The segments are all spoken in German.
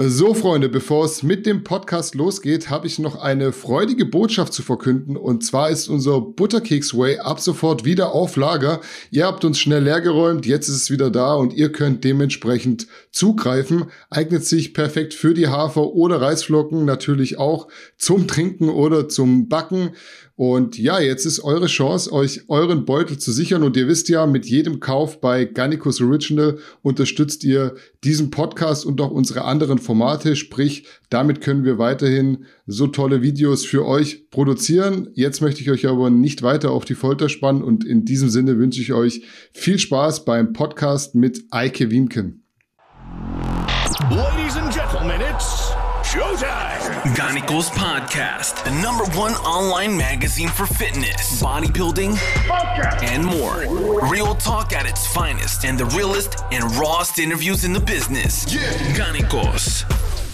So, Freunde, bevor es mit dem Podcast losgeht, habe ich noch eine freudige Botschaft zu verkünden. Und zwar ist unser Butterkeks Way ab sofort wieder auf Lager. Ihr habt uns schnell leergeräumt, jetzt ist es wieder da und ihr könnt dementsprechend zugreifen. Eignet sich perfekt für die Hafer- oder Reisflocken, natürlich auch zum Trinken oder zum Backen. Und ja, jetzt ist eure Chance, euch euren Beutel zu sichern. Und ihr wisst ja, mit jedem Kauf bei Garnicus Original unterstützt ihr diesen Podcast und auch unsere anderen Formate. Sprich, damit können wir weiterhin so tolle Videos für euch produzieren. Jetzt möchte ich euch aber nicht weiter auf die Folter spannen. Und in diesem Sinne wünsche ich euch viel Spaß beim Podcast mit Eike Wienken. Ganicos Podcast, the number one online magazine for fitness, bodybuilding, and more. Real talk at its finest, and the realest and rawest interviews in the business. Yeah.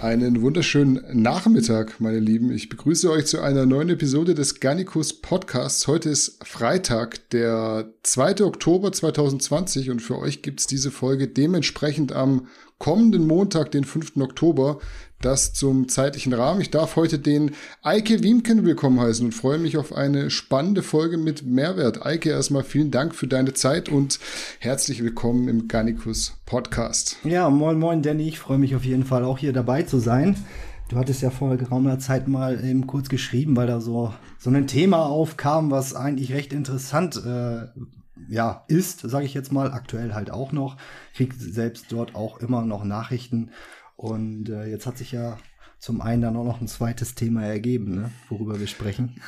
Einen wunderschönen Nachmittag, meine Lieben. Ich begrüße euch zu einer neuen Episode des Garnicus Podcasts. Heute ist Freitag, der 2. Oktober 2020 und für euch gibt es diese Folge dementsprechend am kommenden Montag, den 5. Oktober. Das zum zeitlichen Rahmen. Ich darf heute den Eike Wiemken willkommen heißen und freue mich auf eine spannende Folge mit Mehrwert. Eike, erstmal vielen Dank für deine Zeit und herzlich willkommen im Garnicus Podcast. Ja, moin, moin, Danny. Ich freue mich auf jeden Fall auch hier dabei zu sein. Du hattest ja vor geraumer Zeit mal eben kurz geschrieben, weil da so, so ein Thema aufkam, was eigentlich recht interessant äh, ja, ist, sage ich jetzt mal, aktuell halt auch noch. Krieg selbst dort auch immer noch Nachrichten und äh, jetzt hat sich ja zum einen dann auch noch ein zweites Thema ergeben, ne, worüber wir sprechen.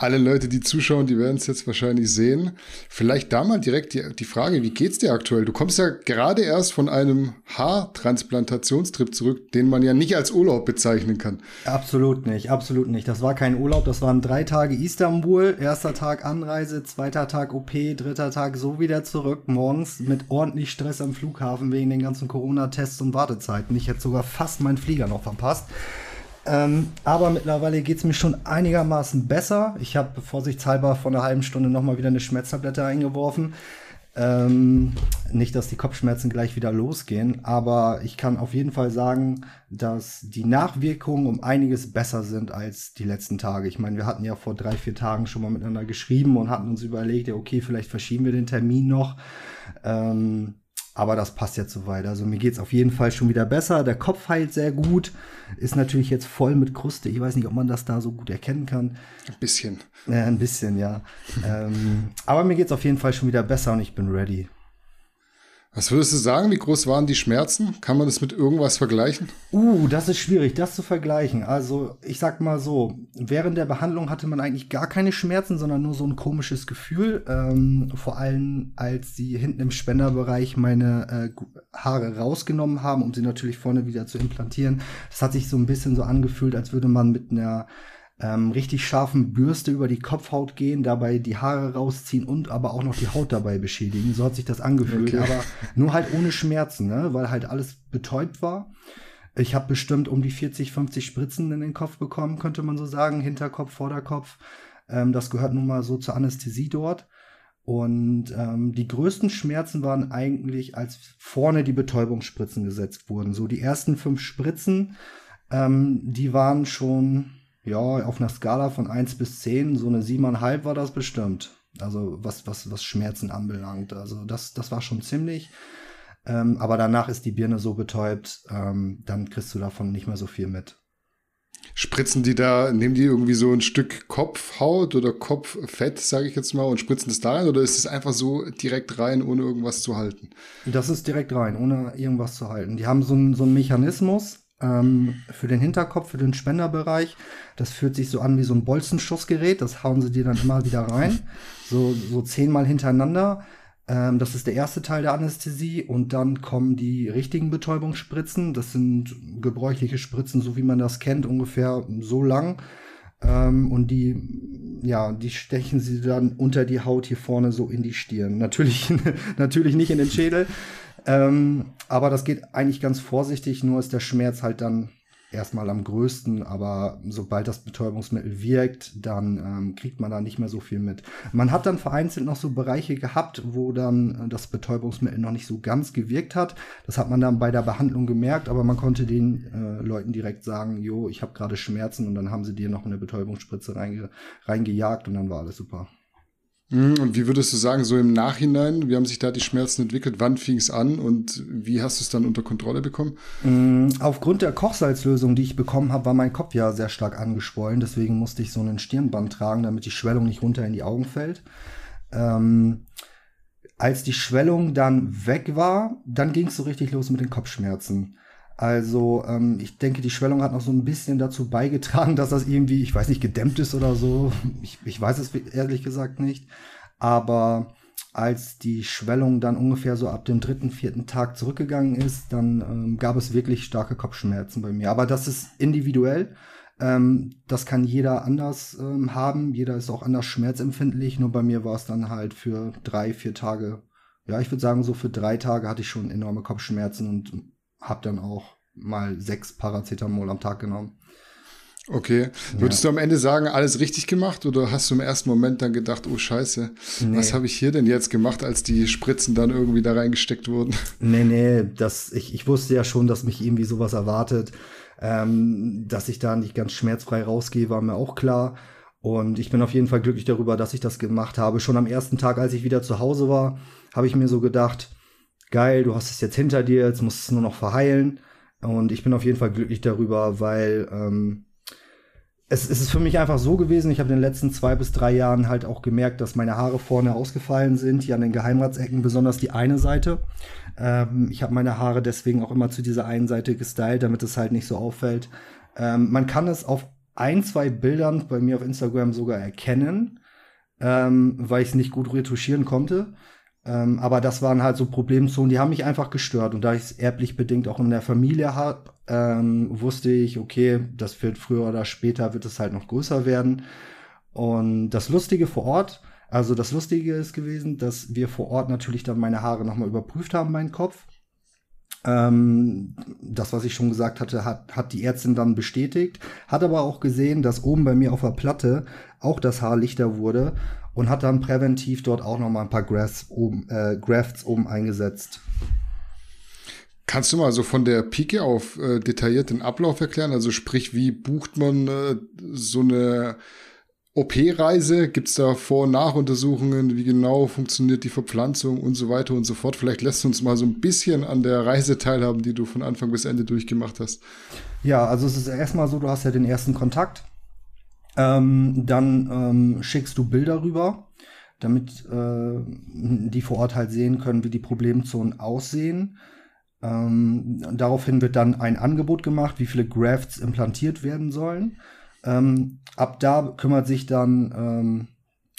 Alle Leute, die zuschauen, die werden es jetzt wahrscheinlich sehen. Vielleicht da mal direkt die, die Frage, wie geht's dir aktuell? Du kommst ja gerade erst von einem Haartransplantationstrip zurück, den man ja nicht als Urlaub bezeichnen kann. Absolut nicht, absolut nicht. Das war kein Urlaub, das waren drei Tage Istanbul, erster Tag Anreise, zweiter Tag OP, dritter Tag so wieder zurück, morgens mit ordentlich Stress am Flughafen wegen den ganzen Corona-Tests und Wartezeiten. Ich hätte sogar fast meinen Flieger noch verpasst. Ähm, aber mittlerweile geht es mir schon einigermaßen besser. Ich habe vorsichtshalber vor einer halben Stunde nochmal wieder eine Schmerztablette eingeworfen. Ähm, nicht, dass die Kopfschmerzen gleich wieder losgehen, aber ich kann auf jeden Fall sagen, dass die Nachwirkungen um einiges besser sind als die letzten Tage. Ich meine, wir hatten ja vor drei, vier Tagen schon mal miteinander geschrieben und hatten uns überlegt, ja, okay, vielleicht verschieben wir den Termin noch. Ähm, aber das passt jetzt soweit. Also mir geht's auf jeden Fall schon wieder besser. Der Kopf heilt sehr gut. Ist natürlich jetzt voll mit Kruste. Ich weiß nicht, ob man das da so gut erkennen kann. Ein bisschen. Äh, ein bisschen, ja. ähm, aber mir geht's auf jeden Fall schon wieder besser und ich bin ready. Was würdest du sagen? Wie groß waren die Schmerzen? Kann man das mit irgendwas vergleichen? Uh, das ist schwierig, das zu vergleichen. Also, ich sag mal so, während der Behandlung hatte man eigentlich gar keine Schmerzen, sondern nur so ein komisches Gefühl. Ähm, vor allem, als sie hinten im Spenderbereich meine äh, Haare rausgenommen haben, um sie natürlich vorne wieder zu implantieren. Das hat sich so ein bisschen so angefühlt, als würde man mit einer ähm, richtig scharfen Bürste über die Kopfhaut gehen, dabei die Haare rausziehen und aber auch noch die Haut dabei beschädigen. So hat sich das angefühlt, Okay. aber nur halt ohne Schmerzen, ne? weil halt alles betäubt war. Ich habe bestimmt um die 40, 50 Spritzen in den Kopf bekommen, könnte man so sagen, Hinterkopf, Vorderkopf. Ähm, das gehört nun mal so zur Anästhesie dort. Und ähm, die größten Schmerzen waren eigentlich, als vorne die Betäubungsspritzen gesetzt wurden. So die ersten fünf Spritzen, ähm, die waren schon ja, auf einer Skala von 1 bis 10, so eine 7,5 war das bestimmt. Also was, was, was Schmerzen anbelangt. Also das, das war schon ziemlich. Ähm, aber danach ist die Birne so betäubt, ähm, dann kriegst du davon nicht mehr so viel mit. Spritzen die da, nehmen die irgendwie so ein Stück Kopfhaut oder Kopffett, sage ich jetzt mal, und spritzen das da rein? Oder ist es einfach so direkt rein, ohne irgendwas zu halten? Das ist direkt rein, ohne irgendwas zu halten. Die haben so einen so einen Mechanismus ähm, für den Hinterkopf, für den Spenderbereich. Das fühlt sich so an wie so ein Bolzenschussgerät. Das hauen sie dir dann immer wieder rein. So, so zehnmal hintereinander. Ähm, das ist der erste Teil der Anästhesie. Und dann kommen die richtigen Betäubungsspritzen. Das sind gebräuchliche Spritzen, so wie man das kennt, ungefähr so lang. Ähm, und die, ja, die stechen sie dann unter die Haut hier vorne so in die Stirn. Natürlich, natürlich nicht in den Schädel. Ähm, aber das geht eigentlich ganz vorsichtig, nur ist der Schmerz halt dann erstmal am größten, aber sobald das Betäubungsmittel wirkt, dann ähm, kriegt man da nicht mehr so viel mit. Man hat dann vereinzelt noch so Bereiche gehabt, wo dann äh, das Betäubungsmittel noch nicht so ganz gewirkt hat. Das hat man dann bei der Behandlung gemerkt, aber man konnte den äh, Leuten direkt sagen, jo, ich habe gerade Schmerzen und dann haben sie dir noch eine Betäubungsspritze reinge reingejagt und dann war alles super. Mhm, und wie würdest du sagen, so im Nachhinein, wie haben sich da die Schmerzen entwickelt? Wann fing es an und wie hast du es dann unter Kontrolle bekommen? Mm, aufgrund der Kochsalzlösung, die ich bekommen habe, war mein Kopf ja sehr stark angeschwollen. Deswegen musste ich so einen Stirnband tragen, damit die Schwellung nicht runter in die Augen fällt. Ähm, als die Schwellung dann weg war, dann ging es so richtig los mit den Kopfschmerzen. Also ähm, ich denke, die Schwellung hat noch so ein bisschen dazu beigetragen, dass das irgendwie, ich weiß nicht, gedämmt ist oder so. Ich, ich weiß es ehrlich gesagt nicht. Aber als die Schwellung dann ungefähr so ab dem dritten, vierten Tag zurückgegangen ist, dann ähm, gab es wirklich starke Kopfschmerzen bei mir. Aber das ist individuell. Ähm, das kann jeder anders ähm, haben. Jeder ist auch anders schmerzempfindlich. Nur bei mir war es dann halt für drei, vier Tage. Ja, ich würde sagen, so für drei Tage hatte ich schon enorme Kopfschmerzen und habe dann auch mal sechs Paracetamol am Tag genommen. Okay. Würdest ja. du am Ende sagen, alles richtig gemacht oder hast du im ersten Moment dann gedacht, oh Scheiße, nee. was habe ich hier denn jetzt gemacht, als die Spritzen dann irgendwie da reingesteckt wurden? Nee, nee, das, ich, ich wusste ja schon, dass mich irgendwie sowas erwartet. Ähm, dass ich da nicht ganz schmerzfrei rausgehe, war mir auch klar. Und ich bin auf jeden Fall glücklich darüber, dass ich das gemacht habe. Schon am ersten Tag, als ich wieder zu Hause war, habe ich mir so gedacht, geil, du hast es jetzt hinter dir, jetzt musst du es nur noch verheilen. Und ich bin auf jeden Fall glücklich darüber, weil ähm, es, es ist für mich einfach so gewesen, ich habe in den letzten zwei bis drei Jahren halt auch gemerkt, dass meine Haare vorne ausgefallen sind, hier an den Geheimratsecken, besonders die eine Seite. Ähm, ich habe meine Haare deswegen auch immer zu dieser einen Seite gestylt, damit es halt nicht so auffällt. Ähm, man kann es auf ein, zwei Bildern bei mir auf Instagram sogar erkennen, ähm, weil ich es nicht gut retuschieren konnte. Ähm, aber das waren halt so Problemzonen, die haben mich einfach gestört. Und da ich es erblich bedingt auch in der Familie habe, ähm, wusste ich, okay, das wird früher oder später, wird es halt noch größer werden. Und das Lustige vor Ort, also das Lustige ist gewesen, dass wir vor Ort natürlich dann meine Haare nochmal überprüft haben, meinen Kopf. Ähm, das, was ich schon gesagt hatte, hat, hat die Ärztin dann bestätigt, hat aber auch gesehen, dass oben bei mir auf der Platte auch das Haar lichter wurde und hat dann präventiv dort auch noch mal ein paar Grafts oben, äh, Grafts oben eingesetzt. Kannst du mal so von der Pike auf äh, detailliert den Ablauf erklären? Also sprich, wie bucht man äh, so eine OP-Reise? Gibt es da Vor- und Nachuntersuchungen? Wie genau funktioniert die Verpflanzung und so weiter und so fort? Vielleicht lässt du uns mal so ein bisschen an der Reise teilhaben, die du von Anfang bis Ende durchgemacht hast. Ja, also es ist erstmal so, du hast ja den ersten Kontakt ähm, dann ähm, schickst du Bilder rüber, damit äh, die vor Ort halt sehen können, wie die Problemzonen aussehen. Ähm, daraufhin wird dann ein Angebot gemacht, wie viele Grafts implantiert werden sollen. Ähm, ab da kümmert sich dann, ähm,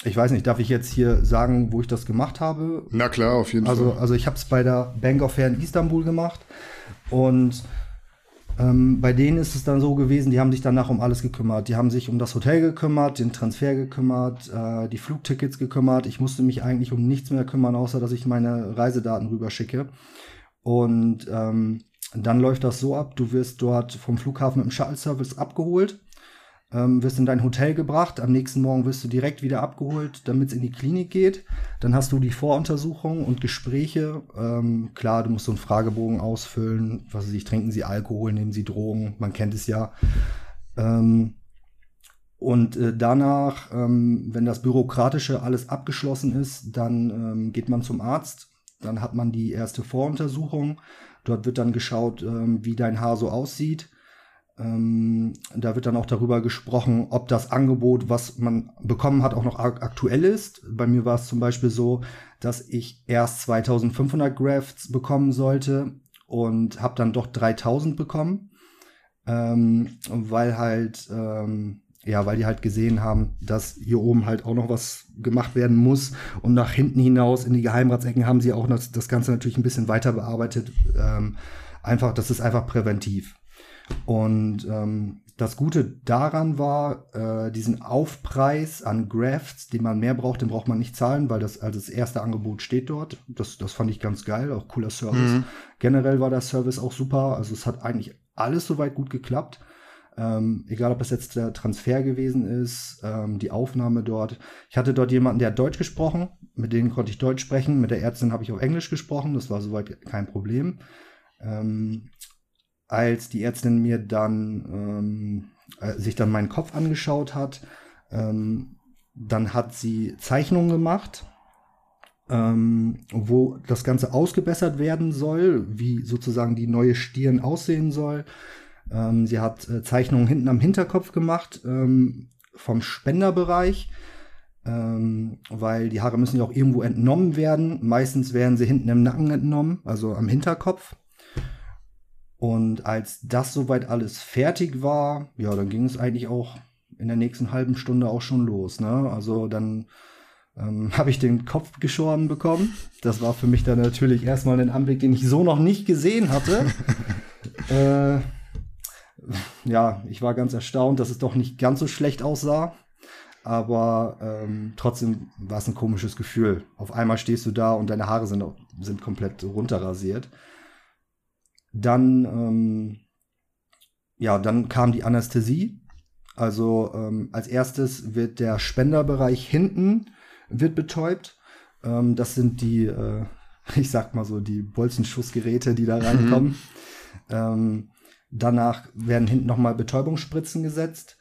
ich weiß nicht, darf ich jetzt hier sagen, wo ich das gemacht habe? Na klar, auf jeden also, Fall. Also ich habe es bei der Bank of Fair in Istanbul gemacht und ähm, bei denen ist es dann so gewesen, die haben sich danach um alles gekümmert. Die haben sich um das Hotel gekümmert, den Transfer gekümmert, äh, die Flugtickets gekümmert. Ich musste mich eigentlich um nichts mehr kümmern, außer dass ich meine Reisedaten rüberschicke. Und ähm, dann läuft das so ab, du wirst dort vom Flughafen dem Shuttle-Service abgeholt ähm, wirst in dein Hotel gebracht, am nächsten Morgen wirst du direkt wieder abgeholt, damit es in die Klinik geht. Dann hast du die Voruntersuchung und Gespräche. Ähm, klar, du musst so einen Fragebogen ausfüllen. Was weiß ich, trinken sie Alkohol, nehmen sie Drogen, man kennt es ja. Ähm, und äh, danach, ähm, wenn das Bürokratische alles abgeschlossen ist, dann ähm, geht man zum Arzt. Dann hat man die erste Voruntersuchung. Dort wird dann geschaut, ähm, wie dein Haar so aussieht ähm, da wird dann auch darüber gesprochen, ob das Angebot, was man bekommen hat, auch noch aktuell ist. Bei mir war es zum Beispiel so, dass ich erst 2500 Grafts bekommen sollte und habe dann doch 3000 bekommen, ähm, weil halt ähm, ja, weil die halt gesehen haben, dass hier oben halt auch noch was gemacht werden muss. Und nach hinten hinaus in die Geheimratsecken haben sie auch das, das Ganze natürlich ein bisschen weiter bearbeitet. Ähm, einfach, das ist einfach präventiv. Und ähm, das Gute daran war, äh, diesen Aufpreis an Grafts, den man mehr braucht, den braucht man nicht zahlen, weil das also das erste Angebot steht dort. Das, das fand ich ganz geil, auch cooler Service. Mhm. Generell war der Service auch super. Also es hat eigentlich alles soweit gut geklappt. Ähm, egal, ob das jetzt der Transfer gewesen ist, ähm, die Aufnahme dort. Ich hatte dort jemanden, der hat Deutsch gesprochen, mit dem konnte ich Deutsch sprechen. Mit der Ärztin habe ich auch Englisch gesprochen, das war soweit kein Problem. Ähm, als die Ärztin mir dann ähm, äh, sich dann meinen Kopf angeschaut hat, ähm, dann hat sie Zeichnungen gemacht, ähm, wo das Ganze ausgebessert werden soll, wie sozusagen die neue Stirn aussehen soll. Ähm, sie hat äh, Zeichnungen hinten am Hinterkopf gemacht ähm, vom Spenderbereich, ähm, weil die Haare müssen ja auch irgendwo entnommen werden. Meistens werden sie hinten im Nacken entnommen, also am Hinterkopf. Und als das soweit alles fertig war, ja, dann ging es eigentlich auch in der nächsten halben Stunde auch schon los. Ne? Also dann ähm, habe ich den Kopf geschoren bekommen. Das war für mich dann natürlich erstmal ein Anblick, den ich so noch nicht gesehen hatte. äh, ja, ich war ganz erstaunt, dass es doch nicht ganz so schlecht aussah. Aber ähm, trotzdem war es ein komisches Gefühl. Auf einmal stehst du da und deine Haare sind, sind komplett runterrasiert. Dann, ähm, ja, dann kam die Anästhesie. Also ähm, als erstes wird der Spenderbereich hinten wird betäubt. Ähm, das sind die, äh, ich sag mal so, die Bolzenschussgeräte, die da reinkommen. Mhm. Ähm, danach werden hinten nochmal Betäubungsspritzen gesetzt.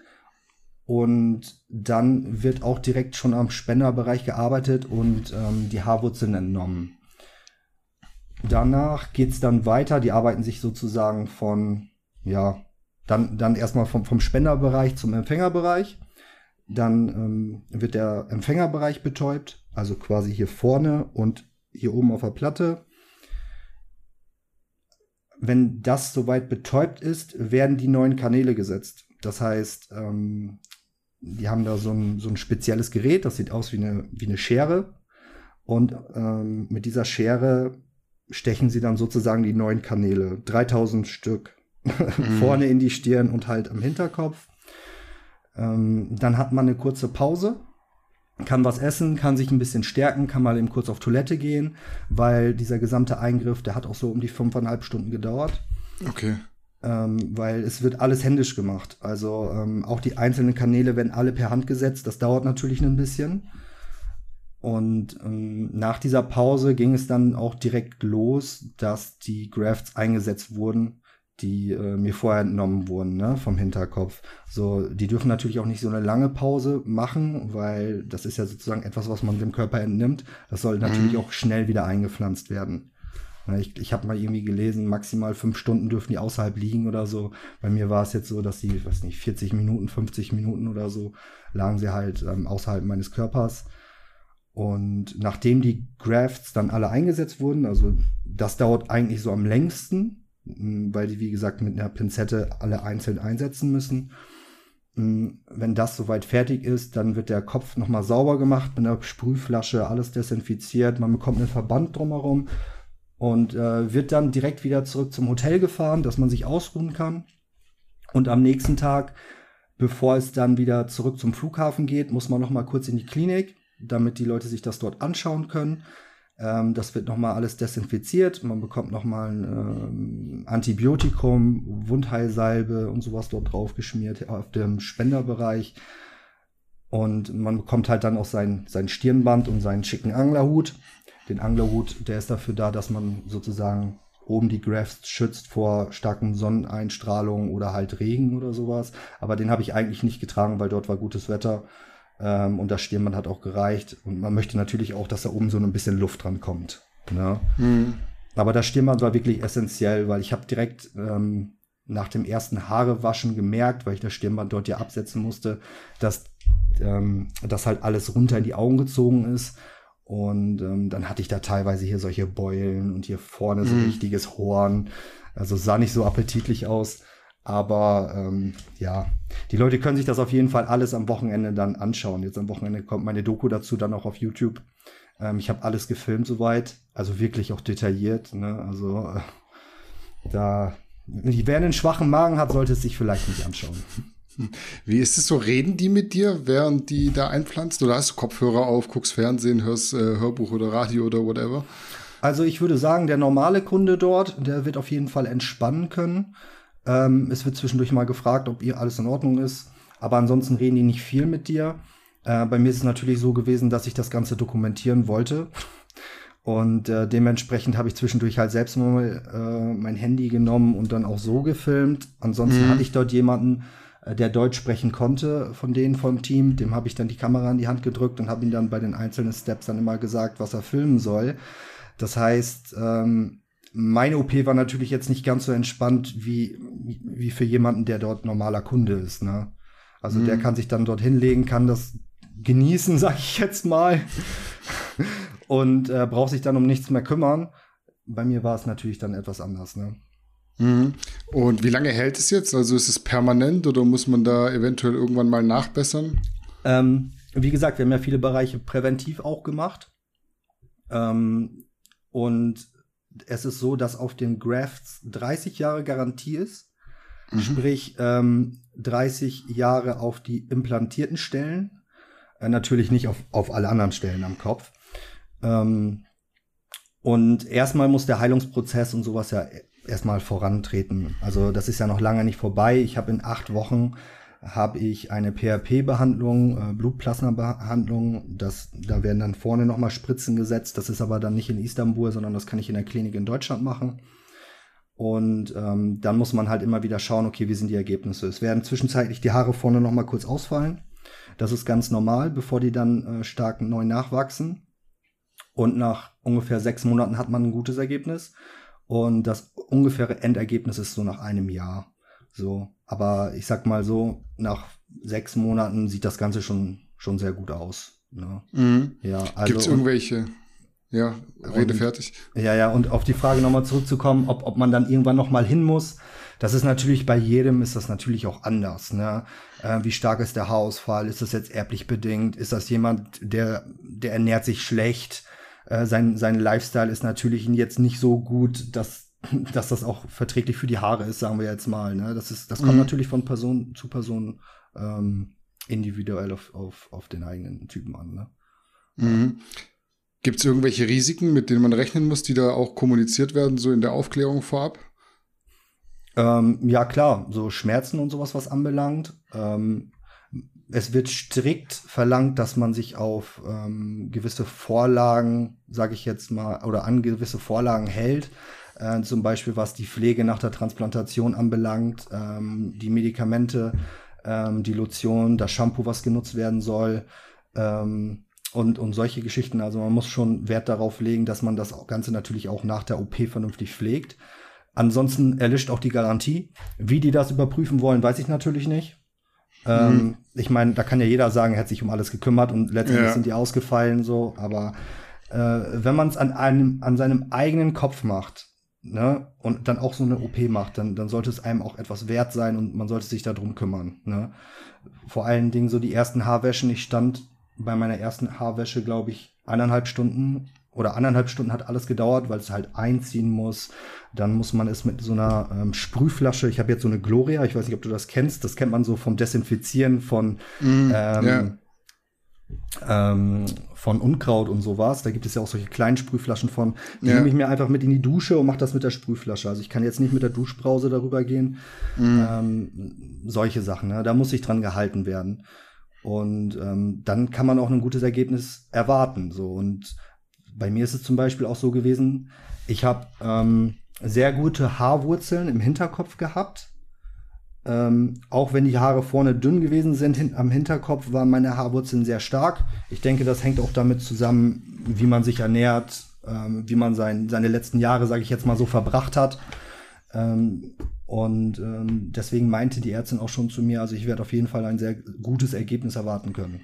Und dann wird auch direkt schon am Spenderbereich gearbeitet und ähm, die Haarwurzeln entnommen. Danach geht es dann weiter. Die arbeiten sich sozusagen von, ja, dann, dann erstmal vom, vom Spenderbereich zum Empfängerbereich. Dann ähm, wird der Empfängerbereich betäubt, also quasi hier vorne und hier oben auf der Platte. Wenn das soweit betäubt ist, werden die neuen Kanäle gesetzt. Das heißt, ähm, die haben da so ein, so ein spezielles Gerät, das sieht aus wie eine, wie eine Schere. Und ähm, mit dieser Schere stechen sie dann sozusagen die neuen Kanäle. 3000 Stück mhm. vorne in die Stirn und halt am Hinterkopf. Ähm, dann hat man eine kurze Pause, kann was essen, kann sich ein bisschen stärken, kann mal eben kurz auf Toilette gehen, weil dieser gesamte Eingriff, der hat auch so um die fünfeinhalb Stunden gedauert. Okay. Ähm, weil es wird alles händisch gemacht. Also ähm, auch die einzelnen Kanäle werden alle per Hand gesetzt. Das dauert natürlich ein bisschen. Und ähm, nach dieser Pause ging es dann auch direkt los, dass die Grafts eingesetzt wurden, die äh, mir vorher entnommen wurden, ne, vom Hinterkopf. So, die dürfen natürlich auch nicht so eine lange Pause machen, weil das ist ja sozusagen etwas, was man dem Körper entnimmt. Das soll natürlich mhm. auch schnell wieder eingepflanzt werden. Ich, ich habe mal irgendwie gelesen, maximal fünf Stunden dürfen die außerhalb liegen oder so. Bei mir war es jetzt so, dass die, weiß nicht, 40 Minuten, 50 Minuten oder so lagen sie halt ähm, außerhalb meines Körpers. Und nachdem die Grafts dann alle eingesetzt wurden, also das dauert eigentlich so am längsten, weil die, wie gesagt, mit einer Pinzette alle einzeln einsetzen müssen. Wenn das soweit fertig ist, dann wird der Kopf nochmal sauber gemacht mit einer Sprühflasche, alles desinfiziert. Man bekommt einen Verband drumherum und äh, wird dann direkt wieder zurück zum Hotel gefahren, dass man sich ausruhen kann. Und am nächsten Tag, bevor es dann wieder zurück zum Flughafen geht, muss man nochmal kurz in die Klinik damit die Leute sich das dort anschauen können. Ähm, das wird nochmal alles desinfiziert. Man bekommt nochmal ein ähm, Antibiotikum, Wundheilsalbe und sowas dort drauf geschmiert auf dem Spenderbereich. Und man bekommt halt dann auch sein, sein Stirnband und seinen schicken Anglerhut. Den Anglerhut, der ist dafür da, dass man sozusagen oben die Grafts schützt vor starken Sonneneinstrahlung oder halt Regen oder sowas. Aber den habe ich eigentlich nicht getragen, weil dort war gutes Wetter. Ähm, und das Stirnband hat auch gereicht. Und man möchte natürlich auch, dass da oben so ein bisschen Luft dran kommt. Ne? Mhm. Aber das Stirnband war wirklich essentiell, weil ich habe direkt ähm, nach dem ersten Haarewaschen gemerkt, weil ich das Stirnband dort ja absetzen musste, dass ähm, das halt alles runter in die Augen gezogen ist. Und ähm, dann hatte ich da teilweise hier solche Beulen und hier vorne so ein mhm. richtiges Horn. Also sah nicht so appetitlich aus. Aber ähm, ja, die Leute können sich das auf jeden Fall alles am Wochenende dann anschauen. Jetzt am Wochenende kommt meine Doku dazu dann auch auf YouTube. Ähm, ich habe alles gefilmt soweit, also wirklich auch detailliert. Ne? Also äh, da, wer einen schwachen Magen hat, sollte es sich vielleicht nicht anschauen. Wie ist es so? Reden die mit dir, während die da einpflanzt? Oder hast du Kopfhörer auf, guckst Fernsehen, hörst äh, Hörbuch oder Radio oder whatever? Also ich würde sagen, der normale Kunde dort, der wird auf jeden Fall entspannen können. Ähm, es wird zwischendurch mal gefragt, ob ihr alles in Ordnung ist. Aber ansonsten reden die nicht viel mit dir. Äh, bei mir ist es natürlich so gewesen, dass ich das Ganze dokumentieren wollte. Und äh, dementsprechend habe ich zwischendurch halt selbst mal äh, mein Handy genommen und dann auch so gefilmt. Ansonsten mhm. hatte ich dort jemanden, äh, der Deutsch sprechen konnte von denen vom Team. Dem habe ich dann die Kamera in die Hand gedrückt und habe ihm dann bei den einzelnen Steps dann immer gesagt, was er filmen soll. Das heißt, ähm, meine OP war natürlich jetzt nicht ganz so entspannt wie, wie für jemanden, der dort normaler Kunde ist. Ne? Also mhm. der kann sich dann dort hinlegen, kann das genießen, sag ich jetzt mal und äh, braucht sich dann um nichts mehr kümmern. Bei mir war es natürlich dann etwas anders. Ne? Mhm. Und wie lange hält es jetzt? Also ist es permanent oder muss man da eventuell irgendwann mal nachbessern? Ähm, wie gesagt, wir haben ja viele Bereiche präventiv auch gemacht. Ähm, und es ist so, dass auf den Grafts 30 Jahre Garantie ist. Mhm. Sprich, ähm, 30 Jahre auf die implantierten Stellen. Äh, natürlich nicht auf, auf alle anderen Stellen am Kopf. Ähm, und erstmal muss der Heilungsprozess und sowas ja erstmal vorantreten. Also das ist ja noch lange nicht vorbei. Ich habe in acht Wochen habe ich eine PRP-Behandlung, äh, Blutplasma-Behandlung. Da werden dann vorne nochmal Spritzen gesetzt. Das ist aber dann nicht in Istanbul, sondern das kann ich in der Klinik in Deutschland machen. Und ähm, dann muss man halt immer wieder schauen, okay, wie sind die Ergebnisse. Es werden zwischenzeitlich die Haare vorne nochmal kurz ausfallen. Das ist ganz normal, bevor die dann äh, stark neu nachwachsen. Und nach ungefähr sechs Monaten hat man ein gutes Ergebnis. Und das ungefähre Endergebnis ist so nach einem Jahr. So. Aber ich sag mal so, nach sechs Monaten sieht das Ganze schon, schon sehr gut aus. Ne? Mhm. Ja, also, Gibt es irgendwelche? Ja, Rede und, fertig. Ja, ja, und auf die Frage nochmal zurückzukommen, ob, ob man dann irgendwann nochmal hin muss. Das ist natürlich bei jedem ist das natürlich auch anders. Ne? Äh, wie stark ist der Haarausfall? Ist das jetzt erblich bedingt? Ist das jemand, der, der ernährt sich schlecht? Äh, sein, sein Lifestyle ist natürlich jetzt nicht so gut, dass, dass das auch verträglich für die Haare ist, sagen wir jetzt mal. Ne? Das, ist, das kommt mhm. natürlich von Person zu Person ähm, individuell auf, auf, auf den eigenen Typen an. Ne? Mhm. Gibt es irgendwelche Risiken, mit denen man rechnen muss, die da auch kommuniziert werden, so in der Aufklärung vorab? Ähm, ja, klar, so Schmerzen und sowas, was anbelangt. Ähm, es wird strikt verlangt, dass man sich auf ähm, gewisse Vorlagen, sage ich jetzt mal, oder an gewisse Vorlagen hält. Äh, zum Beispiel was die Pflege nach der Transplantation anbelangt, ähm, die Medikamente, ähm, die Lotion, das Shampoo, was genutzt werden soll ähm, und, und solche Geschichten. Also man muss schon Wert darauf legen, dass man das Ganze natürlich auch nach der OP vernünftig pflegt. Ansonsten erlischt auch die Garantie. Wie die das überprüfen wollen, weiß ich natürlich nicht. Ähm, mhm. Ich meine, da kann ja jeder sagen, er hat sich um alles gekümmert und letztendlich ja. sind die ausgefallen so. Aber äh, wenn man es an einem, an seinem eigenen Kopf macht, ne, und dann auch so eine OP macht, dann, dann sollte es einem auch etwas wert sein und man sollte sich darum kümmern. Ne? Vor allen Dingen so die ersten Haarwäschen. Ich stand bei meiner ersten Haarwäsche, glaube ich, eineinhalb Stunden oder anderthalb Stunden hat alles gedauert, weil es halt einziehen muss. Dann muss man es mit so einer ähm, Sprühflasche, ich habe jetzt so eine Gloria, ich weiß nicht, ob du das kennst, das kennt man so vom Desinfizieren von, mm, ähm, yeah. Ähm, von Unkraut und sowas. Da gibt es ja auch solche kleinen Sprühflaschen von. Die yeah. nehme ich mir einfach mit in die Dusche und mache das mit der Sprühflasche. Also ich kann jetzt nicht mit der Duschbrause darüber gehen. Mm. solche Sachen, ne? da muss sich dran gehalten werden. Und ähm, dann kann man auch ein gutes Ergebnis erwarten. So und bei mir ist es zum Beispiel auch so gewesen, ich habe ähm, sehr gute Haarwurzeln im Hinterkopf gehabt. Ähm, auch wenn die Haare vorne dünn gewesen sind, hin, am Hinterkopf waren meine Haarwurzeln sehr stark. Ich denke, das hängt auch damit zusammen, wie man sich ernährt, ähm, wie man sein, seine letzten Jahre, sage ich jetzt mal so, verbracht hat. Ähm, und ähm, deswegen meinte die Ärztin auch schon zu mir, also ich werde auf jeden Fall ein sehr gutes Ergebnis erwarten können.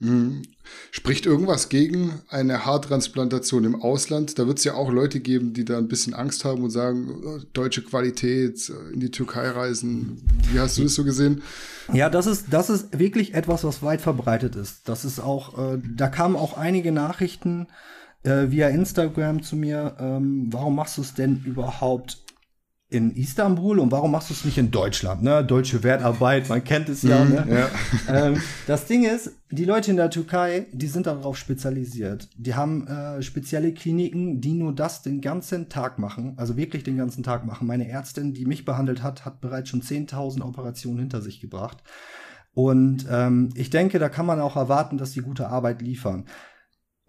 Mhm. Spricht irgendwas gegen eine Haartransplantation im Ausland? Da wird es ja auch Leute geben, die da ein bisschen Angst haben und sagen, oh, deutsche Qualität, äh, in die Türkei reisen. Wie hast du das so gesehen? Ja, das ist, das ist wirklich etwas, was weit verbreitet ist. Das ist auch, äh, da kamen auch einige Nachrichten äh, via Instagram zu mir. Ähm, warum machst du es denn überhaupt in Istanbul und warum machst du es nicht in Deutschland? Ne? Deutsche Wertarbeit, man kennt es ja. Mhm, ne? ja. Ähm, das Ding ist, die Leute in der Türkei, die sind darauf spezialisiert. Die haben äh, spezielle Kliniken, die nur das den ganzen Tag machen, also wirklich den ganzen Tag machen. Meine Ärztin, die mich behandelt hat, hat bereits schon 10.000 Operationen hinter sich gebracht. Und ähm, ich denke, da kann man auch erwarten, dass die gute Arbeit liefern.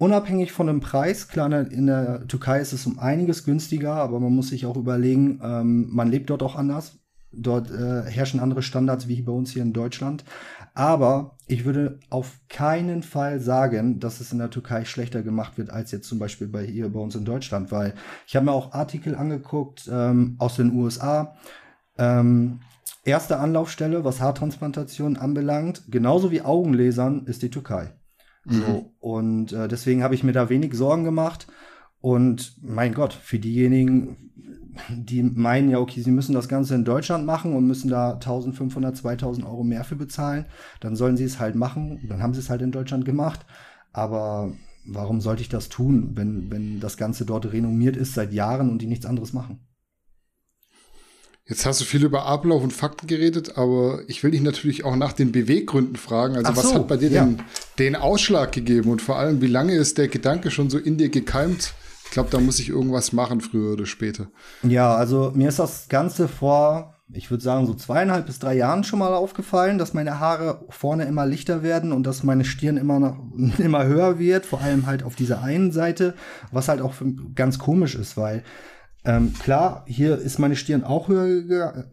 Unabhängig von dem Preis, klar, in der- Türkei ist es um einiges günstiger, aber man muss sich auch überlegen, ähm, man lebt dort auch anders. Dort äh, herrschen andere Standards wie bei uns hier in Deutschland. Aber ich würde auf keinen Fall sagen, dass es in der Türkei schlechter gemacht wird als jetzt zum Beispiel bei hier bei uns in Deutschland, weil ich habe mir auch Artikel angeguckt ähm, aus den USA. Ähm, erste Anlaufstelle, was Haartransplantation anbelangt, genauso wie Augenlasern, ist die Türkei. So, und äh, deswegen habe ich mir da wenig Sorgen gemacht. Und mein Gott, für diejenigen, die meinen ja, okay, sie müssen das Ganze in Deutschland machen und müssen da 1500, 2000 Euro mehr für bezahlen, dann sollen sie es halt machen. Dann haben sie es halt in Deutschland gemacht. Aber warum sollte ich das tun, wenn, wenn das Ganze dort renommiert ist seit Jahren und die nichts anderes machen? Jetzt hast du viel über Ablauf und Fakten geredet, aber ich will dich natürlich auch nach den Beweggründen fragen. Also Ach was so, hat bei dir ja. den, den Ausschlag gegeben und vor allem, wie lange ist der Gedanke schon so in dir gekeimt? Ich glaube, da muss ich irgendwas machen, früher oder später. Ja, also mir ist das Ganze vor, ich würde sagen, so zweieinhalb bis drei Jahren schon mal aufgefallen, dass meine Haare vorne immer lichter werden und dass meine Stirn immer noch immer höher wird, vor allem halt auf dieser einen Seite, was halt auch ganz komisch ist, weil ähm, klar, hier ist meine Stirn auch höher,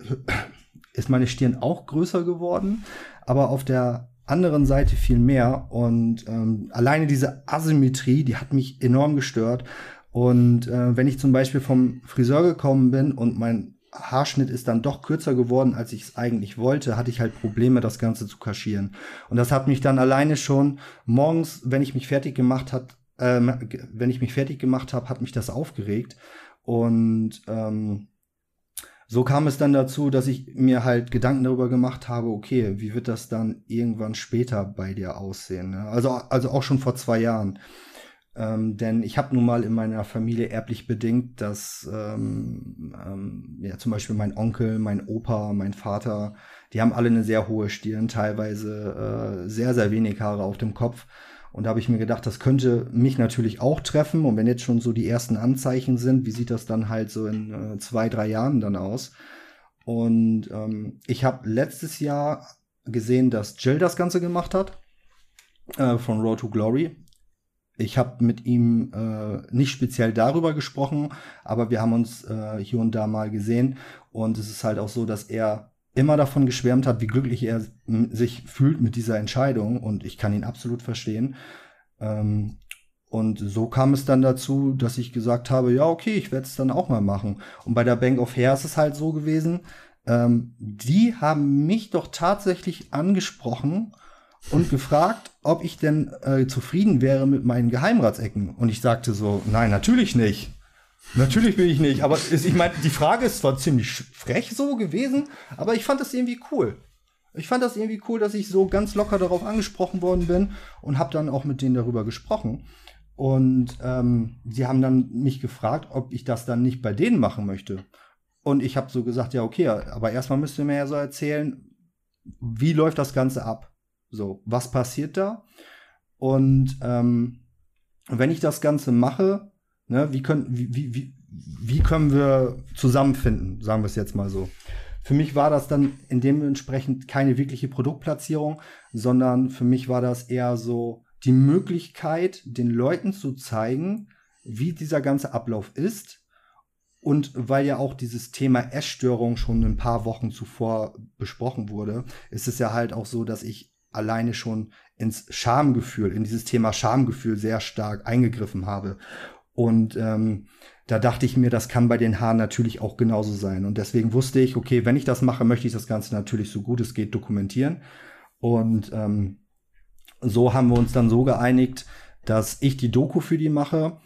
ist meine Stirn auch größer geworden, aber auf der anderen Seite viel mehr und ähm, alleine diese Asymmetrie, die hat mich enorm gestört und äh, wenn ich zum Beispiel vom Friseur gekommen bin und mein Haarschnitt ist dann doch kürzer geworden, als ich es eigentlich wollte, hatte ich halt Probleme, das Ganze zu kaschieren. Und das hat mich dann alleine schon morgens, wenn ich mich fertig gemacht hat, ge- wenn ich mich fertig gemacht habe, hat mich das aufgeregt. Und ähm, so kam es dann dazu, dass ich mir halt Gedanken darüber gemacht habe, okay, wie wird das dann irgendwann später bei dir aussehen? Ne? Also, also auch schon vor zwei Jahren. Ähm, denn ich habe nun mal in meiner Familie erblich bedingt, dass ähm, ähm, ja, zum Beispiel mein Onkel, mein Opa, mein Vater, die haben alle eine sehr hohe Stirn, teilweise äh, sehr, sehr wenig Haare auf dem Kopf. Und da habe ich mir gedacht, das könnte mich natürlich auch treffen. Und wenn jetzt schon so die ersten Anzeichen sind, wie sieht das dann halt so in äh, zwei, drei Jahren dann aus? Und ähm, ich habe letztes Jahr gesehen, dass Jill das Ganze gemacht hat äh, von Road to Glory. Ich habe mit ihm äh, nicht speziell darüber gesprochen, aber wir haben uns äh, hier und da mal gesehen. Und es ist halt auch so, dass er immer davon geschwärmt hat, wie glücklich er m- sich fühlt mit dieser Entscheidung. Und ich kann ihn absolut verstehen. Ähm, und so kam es dann dazu, dass ich gesagt habe, ja, okay, ich werde es dann auch mal machen. Und bei der Bank of Hair ist es halt so gewesen, ähm, die haben mich doch tatsächlich angesprochen und gefragt, ob ich denn äh, zufrieden wäre mit meinen Geheimratsecken. Und ich sagte so, nein, natürlich nicht. Natürlich bin ich nicht. Aber es, ich meine, die Frage ist zwar ziemlich frech so gewesen, aber ich fand das irgendwie cool. Ich fand das irgendwie cool, dass ich so ganz locker darauf angesprochen worden bin und habe dann auch mit denen darüber gesprochen. Und ähm, sie haben dann mich gefragt, ob ich das dann nicht bei denen machen möchte. Und ich habe so gesagt, ja, okay, aber erstmal müsst ihr mir ja so erzählen, wie läuft das Ganze ab? So, was passiert da? Und ähm, wenn ich das Ganze mache, ne, wie, können, wie, wie, wie, wie können wir zusammenfinden, sagen wir es jetzt mal so. Für mich war das dann in dementsprechend keine wirkliche Produktplatzierung, sondern für mich war das eher so die Möglichkeit, den Leuten zu zeigen, wie dieser ganze Ablauf ist. Und weil ja auch dieses Thema Essstörung schon ein paar Wochen zuvor besprochen wurde, ist es ja halt auch so, dass ich alleine schon ins Schamgefühl, in dieses Thema Schamgefühl sehr stark eingegriffen habe. Und ähm, da dachte ich mir, das kann bei den Haaren natürlich auch genauso sein. Und deswegen wusste ich, okay, wenn ich das mache, möchte ich das Ganze natürlich so gut es geht dokumentieren. Und ähm, so haben wir uns dann so geeinigt, dass ich die Doku für die mache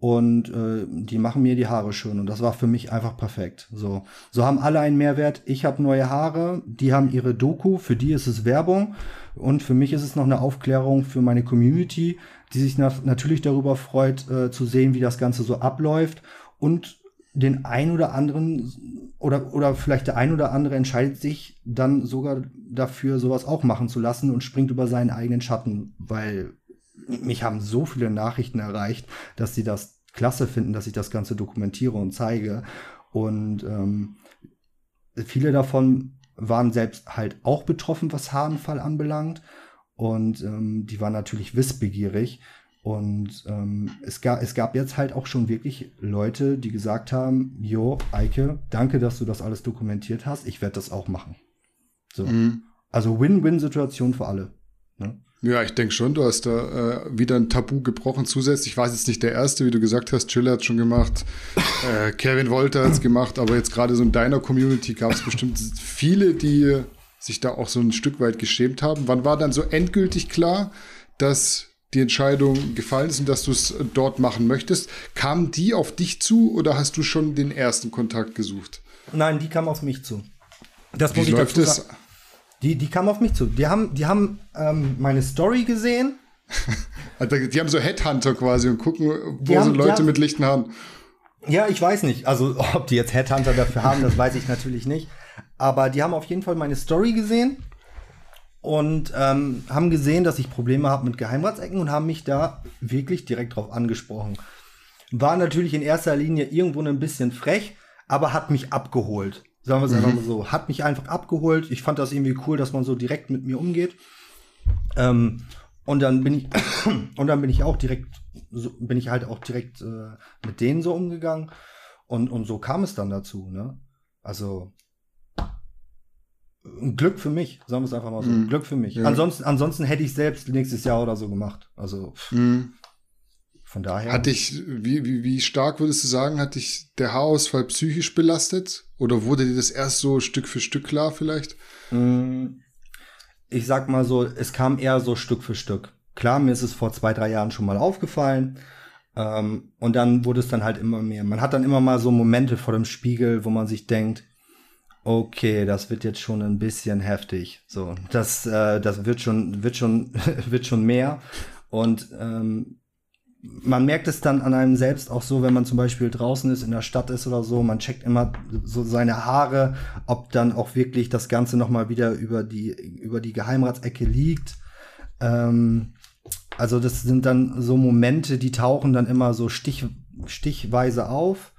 und äh, die machen mir die Haare schön und das war für mich einfach perfekt. So, so haben alle einen Mehrwert. Ich habe neue Haare, die haben ihre Doku, für die ist es Werbung und für mich ist es noch eine Aufklärung für meine Community, die sich na natürlich darüber freut äh, zu sehen, wie das Ganze so abläuft und den ein oder anderen oder, oder vielleicht der ein oder andere entscheidet sich dann sogar dafür, sowas auch machen zu lassen und springt über seinen eigenen Schatten, weil mich haben so viele Nachrichten erreicht, dass sie das klasse finden, dass ich das Ganze dokumentiere und zeige. Und ähm, viele davon waren selbst halt auch betroffen, was Haaraanfall anbelangt. Und ähm, die waren natürlich wissbegierig. Und ähm, es, gab, es gab jetzt halt auch schon wirklich Leute, die gesagt haben, jo, Eike, danke, dass du das alles dokumentiert hast. Ich werde das auch machen. So. Mhm. Also Win-Win-Situation für alle. Ne? Ja, ich denke schon, du hast da äh, wieder ein Tabu gebrochen zusätzlich. Ich weiß jetzt nicht der Erste, wie du gesagt hast, Chiller hat schon gemacht, äh, Kevin Wolter hat es gemacht, aber jetzt gerade so in deiner Community gab es bestimmt viele, die sich da auch so ein Stück weit geschämt haben. Wann war dann so endgültig klar, dass die Entscheidung gefallen ist und dass du es dort machen möchtest? Kamen die auf dich zu oder hast du schon den ersten Kontakt gesucht? Nein, die kamen auf mich zu. Das wie muss ich läuft dazu sagen. Die, die kamen auf mich zu. Die haben, die haben ähm, meine Story gesehen. Also, die haben so Headhunter quasi und gucken, wo haben, sind Leute haben, mit lichten Haaren. Ja, ich weiß nicht. Also, ob die jetzt Headhunter dafür haben, das weiß ich natürlich nicht. Aber die haben auf jeden Fall meine Story gesehen und ähm, haben gesehen, dass ich Probleme habe mit Geheimratsecken und haben mich da wirklich direkt drauf angesprochen. War natürlich in erster Linie irgendwo ein bisschen frech, aber hat mich abgeholt. Sagen wir es mhm. einfach mal so. Hat mich einfach abgeholt. Ich fand das irgendwie cool, dass man so direkt mit mir umgeht. Ähm, und dann bin ich, und dann bin ich auch direkt, so, bin ich halt auch direkt äh, mit denen so umgegangen. Und, und so kam es dann dazu, ne? Also, Glück für mich, sagen wir es einfach mal so. Mhm. Glück für mich. Ja. Ansonsten, ansonsten hätte ich selbst nächstes Jahr oder so gemacht. Also, mhm. Von daher. Hat dich, wie, wie, wie stark würdest du sagen, hat dich der Haarausfall psychisch belastet? Oder wurde dir das erst so Stück für Stück klar vielleicht? Mm, ich sag mal so, es kam eher so Stück für Stück. Klar, mir ist es vor zwei, drei Jahren schon mal aufgefallen. Ähm, und dann wurde es dann halt immer mehr. Man hat dann immer mal so Momente vor dem Spiegel, wo man sich denkt, okay, das wird jetzt schon ein bisschen heftig. So, das, äh, das wird schon, wird schon, wird schon mehr. Und ähm, man merkt es dann an einem selbst auch so, wenn man zum Beispiel draußen ist, in der Stadt ist oder so, man checkt immer so seine Haare, ob dann auch wirklich das Ganze nochmal wieder über die, über die Geheimratsecke liegt. Ähm, also das sind dann so Momente, die tauchen dann immer so stich, stichweise auf,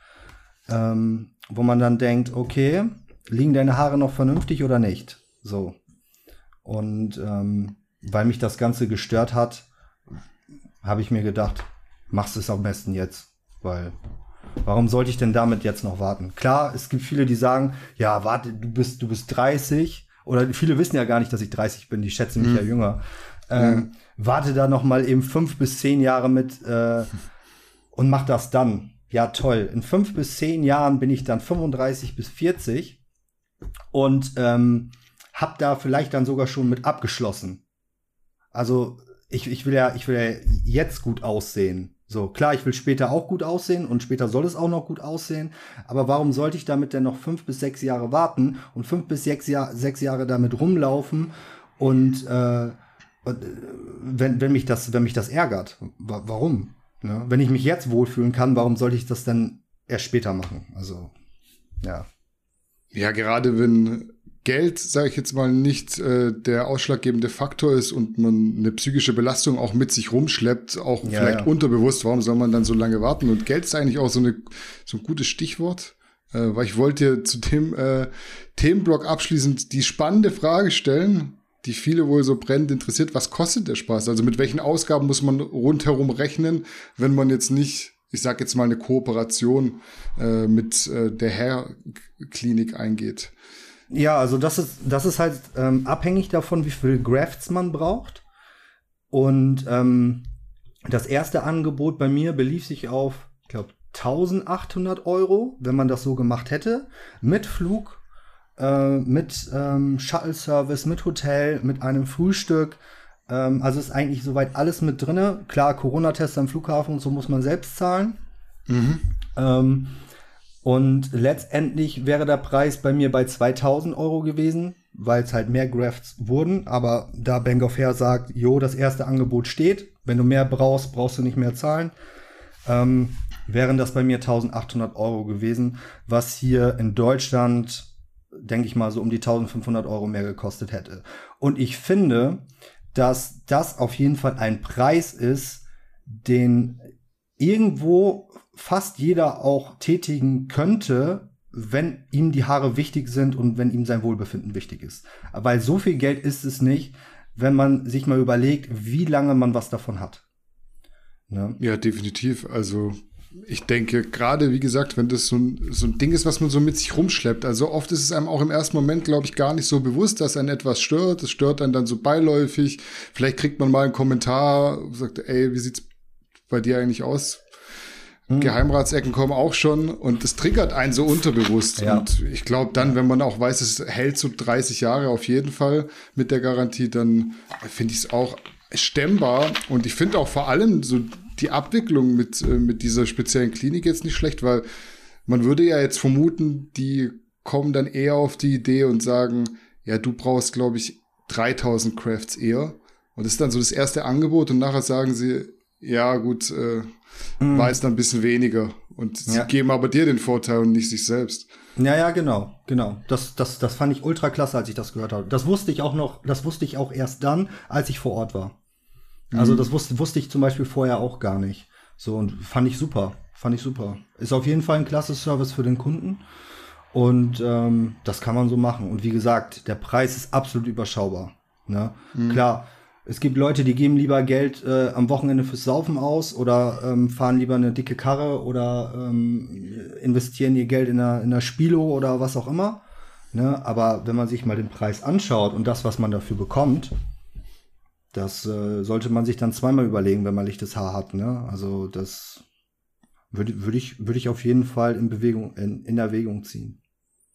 ähm, wo man dann denkt, okay, liegen deine Haare noch vernünftig oder nicht? So. Und ähm, weil mich das Ganze gestört hat, habe ich mir gedacht, machst es am besten jetzt, weil warum sollte ich denn damit jetzt noch warten? Klar, es gibt viele, die sagen, ja, warte, du bist, du bist 30 oder viele wissen ja gar nicht, dass ich 30 bin, die schätzen mich mhm. ja jünger. Ähm, mhm. Warte da noch mal eben fünf bis zehn Jahre mit äh, und mach das dann. Ja, toll. In fünf bis zehn Jahren bin ich dann 35 bis 40 und ähm, hab da vielleicht dann sogar schon mit abgeschlossen. Also ich, ich will ja, ich will ja jetzt gut aussehen. So, klar, ich will später auch gut aussehen und später soll es auch noch gut aussehen. Aber warum sollte ich damit denn noch fünf bis sechs Jahre warten und fünf bis sechs, Jahr, sechs Jahre damit rumlaufen und äh, äh, wenn, wenn, mich das, wenn mich das ärgert? Warum? Ne? Wenn ich mich jetzt wohlfühlen kann, warum sollte ich das denn erst später machen? Also, ja. Ja, gerade wenn Geld, sage ich jetzt mal, nicht äh, der ausschlaggebende Faktor ist und man eine psychische Belastung auch mit sich rumschleppt, auch ja, vielleicht ja. unterbewusst, warum soll man dann so lange warten? Und Geld ist eigentlich auch so, eine, so ein gutes Stichwort, äh, weil ich wollte zu dem äh, Themenblock abschließend die spannende Frage stellen, die viele wohl so brennend interessiert, was kostet der Spaß? Also mit welchen Ausgaben muss man rundherum rechnen, wenn man jetzt nicht, ich sag jetzt mal, eine Kooperation äh, mit äh, der Hair-Klinik eingeht? Ja, also das ist, das ist halt ähm, abhängig davon, wie viel Grafts man braucht. Und ähm, das erste Angebot bei mir belief sich auf, ich glaube, 1800 Euro, wenn man das so gemacht hätte. Mit Flug, äh, mit ähm, Shuttle-Service, mit Hotel, mit einem Frühstück. Ähm, also ist eigentlich soweit alles mit drinne. Klar, Corona-Test am Flughafen und so muss man selbst zahlen. Mhm. Ähm, und letztendlich wäre der Preis bei mir bei 2000 Euro gewesen, weil es halt mehr Grafts wurden. Aber da Bank of Hair sagt, jo, das erste Angebot steht. Wenn du mehr brauchst, brauchst du nicht mehr zahlen. Ähm, wären das bei mir 1800 Euro gewesen, was hier in Deutschland, denke ich mal, so um die 1500 Euro mehr gekostet hätte. Und ich finde, dass das auf jeden Fall ein Preis ist, den irgendwo fast jeder auch tätigen könnte, wenn ihm die Haare wichtig sind und wenn ihm sein Wohlbefinden wichtig ist. Weil so viel Geld ist es nicht, wenn man sich mal überlegt, wie lange man was davon hat. Ne? Ja, definitiv. Also ich denke, gerade wie gesagt, wenn das so ein, so ein Ding ist, was man so mit sich rumschleppt, also oft ist es einem auch im ersten Moment, glaube ich, gar nicht so bewusst, dass einen etwas stört. Es stört einen dann so beiläufig. Vielleicht kriegt man mal einen Kommentar, sagt, ey, wie sieht's bei dir eigentlich aus? Hm. Geheimratsecken kommen auch schon und das triggert einen so unterbewusst. Ja. Und ich glaube dann, wenn man auch weiß, es hält so 30 Jahre auf jeden Fall mit der Garantie, dann finde ich es auch stemmbar. Und ich finde auch vor allem so die Abwicklung mit, äh, mit dieser speziellen Klinik jetzt nicht schlecht, weil man würde ja jetzt vermuten, die kommen dann eher auf die Idee und sagen, ja, du brauchst, glaube ich, 3000 Crafts eher. Und das ist dann so das erste Angebot und nachher sagen sie, ja, gut, äh, war jetzt dann ein bisschen weniger. Und sie ja. geben aber dir den Vorteil und nicht sich selbst. Ja, ja, genau, genau. Das, das, das fand ich ultra klasse, als ich das gehört habe. Das wusste ich auch noch, das wusste ich auch erst dann, als ich vor Ort war. Also mhm. das wusste, wusste ich zum Beispiel vorher auch gar nicht. So und fand ich super. Fand ich super. Ist auf jeden Fall ein klasse Service für den Kunden. Und ähm, das kann man so machen. Und wie gesagt, der Preis ist absolut überschaubar. Ne? Mhm. Klar, es gibt Leute, die geben lieber Geld äh, am Wochenende fürs Saufen aus oder ähm, fahren lieber eine dicke Karre oder ähm, investieren ihr Geld in einer, in einer Spilo oder was auch immer. Ne? Aber wenn man sich mal den Preis anschaut und das, was man dafür bekommt, das äh, sollte man sich dann zweimal überlegen, wenn man lichtes Haar hat. Ne? Also das würde würd ich, würd ich auf jeden Fall in Bewegung, in, in Erwägung ziehen.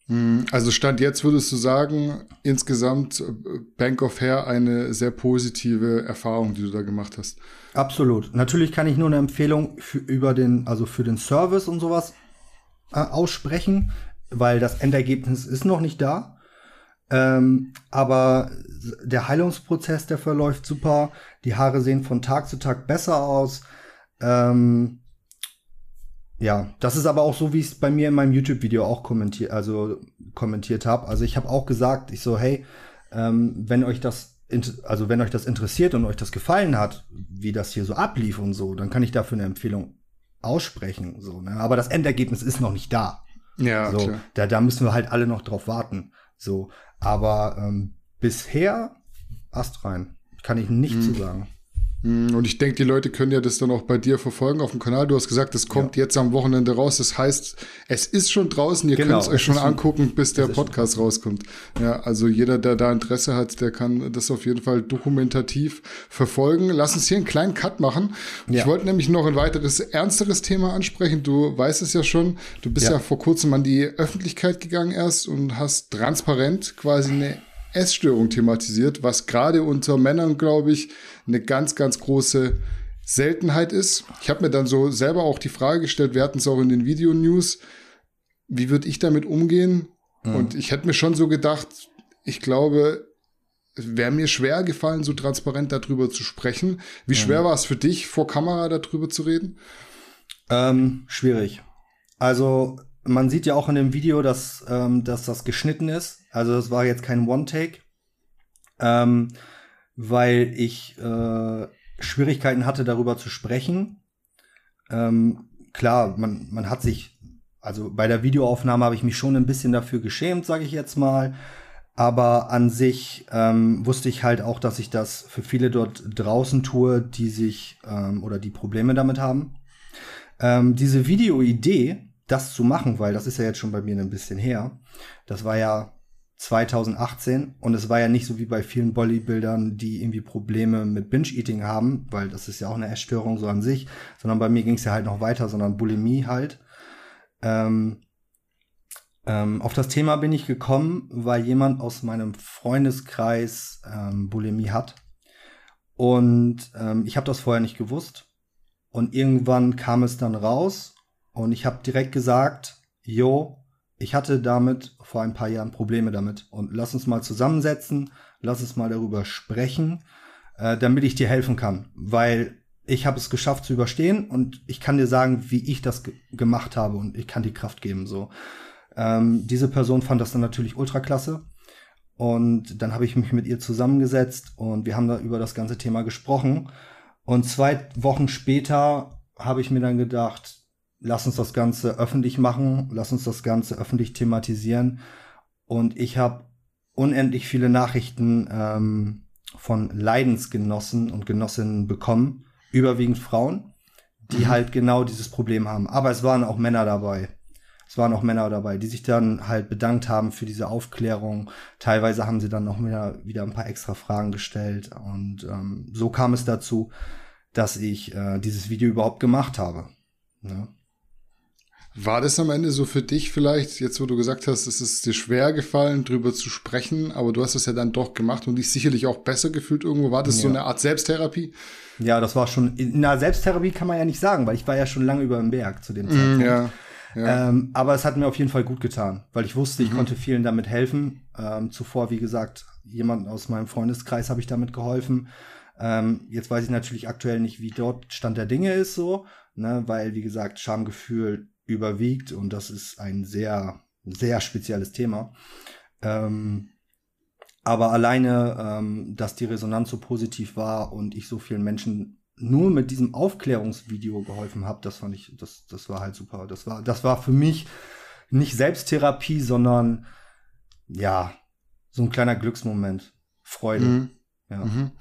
Hm, also Stand jetzt würdest du sagen, insgesamt äh, Bank of Hair eine sehr positive Erfahrung, die du da gemacht hast. Absolut. Natürlich kann ich nur eine Empfehlung für, über den, also für den Service und sowas äh, aussprechen, weil das Endergebnis ist noch nicht da. Ähm, aber der Heilungsprozess, der verläuft super. Die Haare sehen von Tag zu Tag besser aus. Ähm, ja, das ist aber auch so, wie ich es bei mir in meinem YouTube-Video auch kommentiert, also kommentiert habe. Also ich habe auch gesagt, ich so, hey, ähm, wenn euch das also wenn euch das interessiert und euch das gefallen hat, wie das hier so ablief und so, dann kann ich dafür eine Empfehlung aussprechen. So, ne? Aber das Endergebnis ist noch nicht da. Ja, so, klar. Da, da müssen wir halt alle noch drauf warten. So, aber ähm, bisher astrein. Kann ich nicht mhm. zu sagen. Mhm, und ich denke, die Leute können ja das dann auch bei dir verfolgen auf dem Kanal. Du hast gesagt, es kommt ja. jetzt am Wochenende raus. Das heißt, es ist schon draußen. Ihr genau, könnt es euch schon angucken, bis der Podcast rauskommt. Ja, also jeder, der da Interesse hat, der kann das auf jeden Fall dokumentativ verfolgen. Lass uns hier einen kleinen Cut machen. Ja. Ich wollte nämlich noch ein weiteres ernsteres Thema ansprechen. Du weißt es ja schon. Du bist ja, ja vor kurzem an die Öffentlichkeit gegangen erst und hast transparent quasi eine Essstörung thematisiert, was gerade unter Männern, glaube ich, eine ganz, ganz große Seltenheit ist. Ich habe mir dann so selber auch die Frage gestellt, wir hatten es auch in den Video-News, wie würde ich damit umgehen? Mhm. Und ich hätte mir schon so gedacht, ich glaube, es wäre mir schwer gefallen, so transparent darüber zu sprechen. Wie mhm. schwer war es für dich, vor Kamera darüber zu reden? Ähm, schwierig. Also man sieht ja auch in dem Video, dass, ähm, dass das geschnitten ist. Also das war jetzt kein One-Take. Ähm, weil ich äh, Schwierigkeiten hatte, darüber zu sprechen. Ähm, klar, man, man hat sich, also bei der Videoaufnahme habe ich mich schon ein bisschen dafür geschämt, sage ich jetzt mal. Aber an sich ähm, wusste ich halt auch, dass ich das für viele dort draußen tue, die sich ähm, oder die Probleme damit haben. Ähm, diese Videoidee, das zu machen, weil das ist ja jetzt schon bei mir ein bisschen her, das war ja 2018 und es war ja nicht so wie bei vielen Bodybuildern, die irgendwie Probleme mit Binge-Eating haben, weil das ist ja auch eine Essstörung so an sich, sondern bei mir ging es ja halt noch weiter, sondern Bulimie halt. Ähm, ähm, auf das Thema bin ich gekommen, weil jemand aus meinem Freundeskreis ähm, Bulimie hat. Und ähm, ich habe das vorher nicht gewusst. Und irgendwann kam es dann raus und ich habe direkt gesagt, yo, ich hatte damit vor ein paar Jahren Probleme damit. Und lass uns mal zusammensetzen, lass uns mal darüber sprechen, äh, damit ich dir helfen kann. Weil ich habe es geschafft zu überstehen und ich kann dir sagen, wie ich das ge gemacht habe und ich kann die Kraft geben. So, ähm, diese Person fand das dann natürlich ultra klasse und dann habe ich mich mit ihr zusammengesetzt und wir haben da über das ganze Thema gesprochen. Und zwei Wochen später habe ich mir dann gedacht, lass uns das Ganze öffentlich machen, lass uns das Ganze öffentlich thematisieren. Und ich habe unendlich viele Nachrichten ähm, von Leidensgenossen und Genossinnen bekommen, überwiegend Frauen, die mhm. halt genau dieses Problem haben. Aber es waren auch Männer dabei. Es waren auch Männer dabei, die sich dann halt bedankt haben für diese Aufklärung. Teilweise haben sie dann noch wieder, wieder ein paar extra Fragen gestellt. Und ähm, so kam es dazu, dass ich äh, dieses Video überhaupt gemacht habe. Ne? War das am Ende so für dich vielleicht, jetzt wo du gesagt hast, es ist dir schwer gefallen, drüber zu sprechen, aber du hast es ja dann doch gemacht und dich sicherlich auch besser gefühlt irgendwo. War das ja. so eine Art Selbsttherapie? Ja, das war schon, na, Selbsttherapie kann man ja nicht sagen, weil ich war ja schon lange über dem Berg zu dem mm, Zeitpunkt. Ja. Ja. Ähm, aber es hat mir auf jeden Fall gut getan, weil ich wusste, ich mhm. konnte vielen damit helfen. Ähm, zuvor, wie gesagt, jemand aus meinem Freundeskreis habe ich damit geholfen. Ähm, jetzt weiß ich natürlich aktuell nicht, wie dort Stand der Dinge ist, so, ne, weil, wie gesagt, Schamgefühl überwiegt und das ist ein sehr, sehr spezielles Thema. Ähm, aber alleine, ähm, dass die Resonanz so positiv war und ich so vielen Menschen nur mit diesem Aufklärungsvideo geholfen habe, das fand ich, das, das war halt super. Das war, das war für mich nicht Selbsttherapie, sondern ja, so ein kleiner Glücksmoment. Freude. Mhm. Ja. Mhm.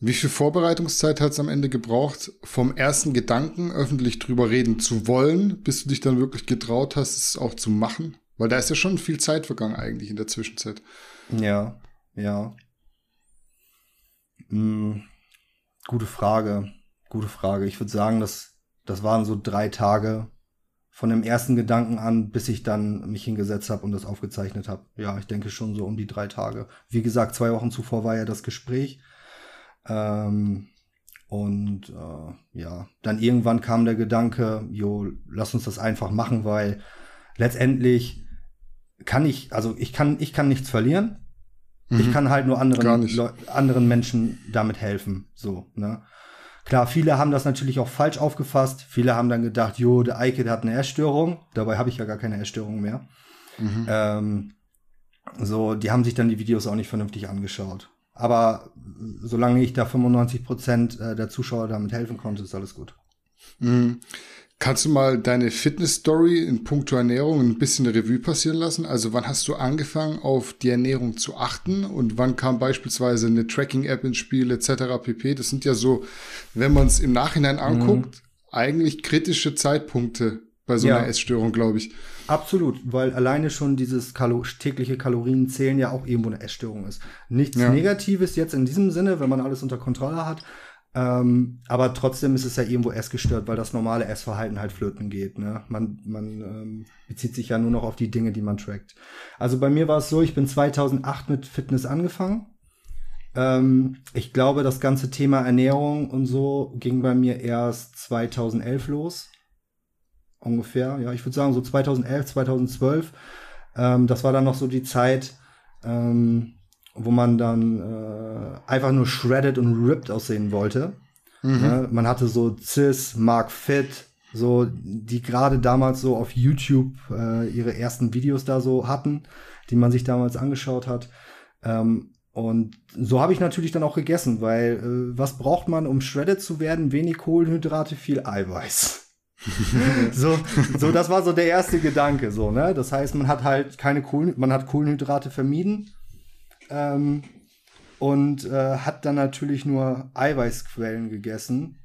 Wie viel Vorbereitungszeit hat es am Ende gebraucht, vom ersten Gedanken öffentlich drüber reden zu wollen, bis du dich dann wirklich getraut hast, es auch zu machen? Weil da ist ja schon viel Zeit vergangen eigentlich in der Zwischenzeit. Ja, ja. Hm. Gute Frage. Gute Frage. Ich würde sagen, das, das waren so drei Tage von dem ersten Gedanken an, bis ich dann mich hingesetzt habe und das aufgezeichnet habe. Ja, ich denke schon so um die drei Tage. Wie gesagt, zwei Wochen zuvor war ja das Gespräch. Ähm, und äh, ja, dann irgendwann kam der Gedanke, jo, lass uns das einfach machen, weil letztendlich kann ich, also ich kann, ich kann nichts verlieren. Mhm. Ich kann halt nur anderen, anderen Menschen damit helfen. So, ne? Klar, viele haben das natürlich auch falsch aufgefasst. Viele haben dann gedacht, jo, der Eike, der hat eine Essstörung. Dabei habe ich ja gar keine Essstörung mehr. Mhm. Ähm, so, die haben sich dann die Videos auch nicht vernünftig angeschaut. Aber solange ich da 95 Prozent äh, der Zuschauer damit helfen konnte, ist alles gut. Mhm. Kannst du mal deine Fitness-Story in puncto Ernährung ein bisschen eine Revue passieren lassen? Also wann hast du angefangen, auf die Ernährung zu achten und wann kam beispielsweise eine Tracking-App ins Spiel etc. pp. Das sind ja so, wenn man es im Nachhinein anguckt, mhm. eigentlich kritische Zeitpunkte bei so ja. einer Essstörung, glaube ich. Absolut, weil alleine schon dieses Kalo tägliche Kalorienzählen ja auch irgendwo eine Essstörung ist. Nichts ja. Negatives jetzt in diesem Sinne, wenn man alles unter Kontrolle hat, ähm, aber trotzdem ist es ja irgendwo essgestört, weil das normale Essverhalten halt flöten geht. Ne? Man, man ähm, bezieht sich ja nur noch auf die Dinge, die man trackt. Also bei mir war es so, ich bin 2008 mit Fitness angefangen. Ähm, ich glaube, das ganze Thema Ernährung und so ging bei mir erst 2011 los. Ungefähr, ja, ich würde sagen so 2011, 2012. Ähm, das war dann noch so die Zeit, ähm, wo man dann äh, einfach nur shredded und ripped aussehen wollte. Mhm. Ja, man hatte so Cis, Mark Fit, so die gerade damals so auf YouTube äh, ihre ersten Videos da so hatten, die man sich damals angeschaut hat. Ähm, und so habe ich natürlich dann auch gegessen, weil äh, was braucht man, um shredded zu werden? Wenig Kohlenhydrate, viel Eiweiß. so, so, das war so der erste Gedanke, so, ne? Das heißt, man hat halt keine Kohlen, man hat Kohlenhydrate vermieden ähm, und äh, hat dann natürlich nur Eiweißquellen gegessen.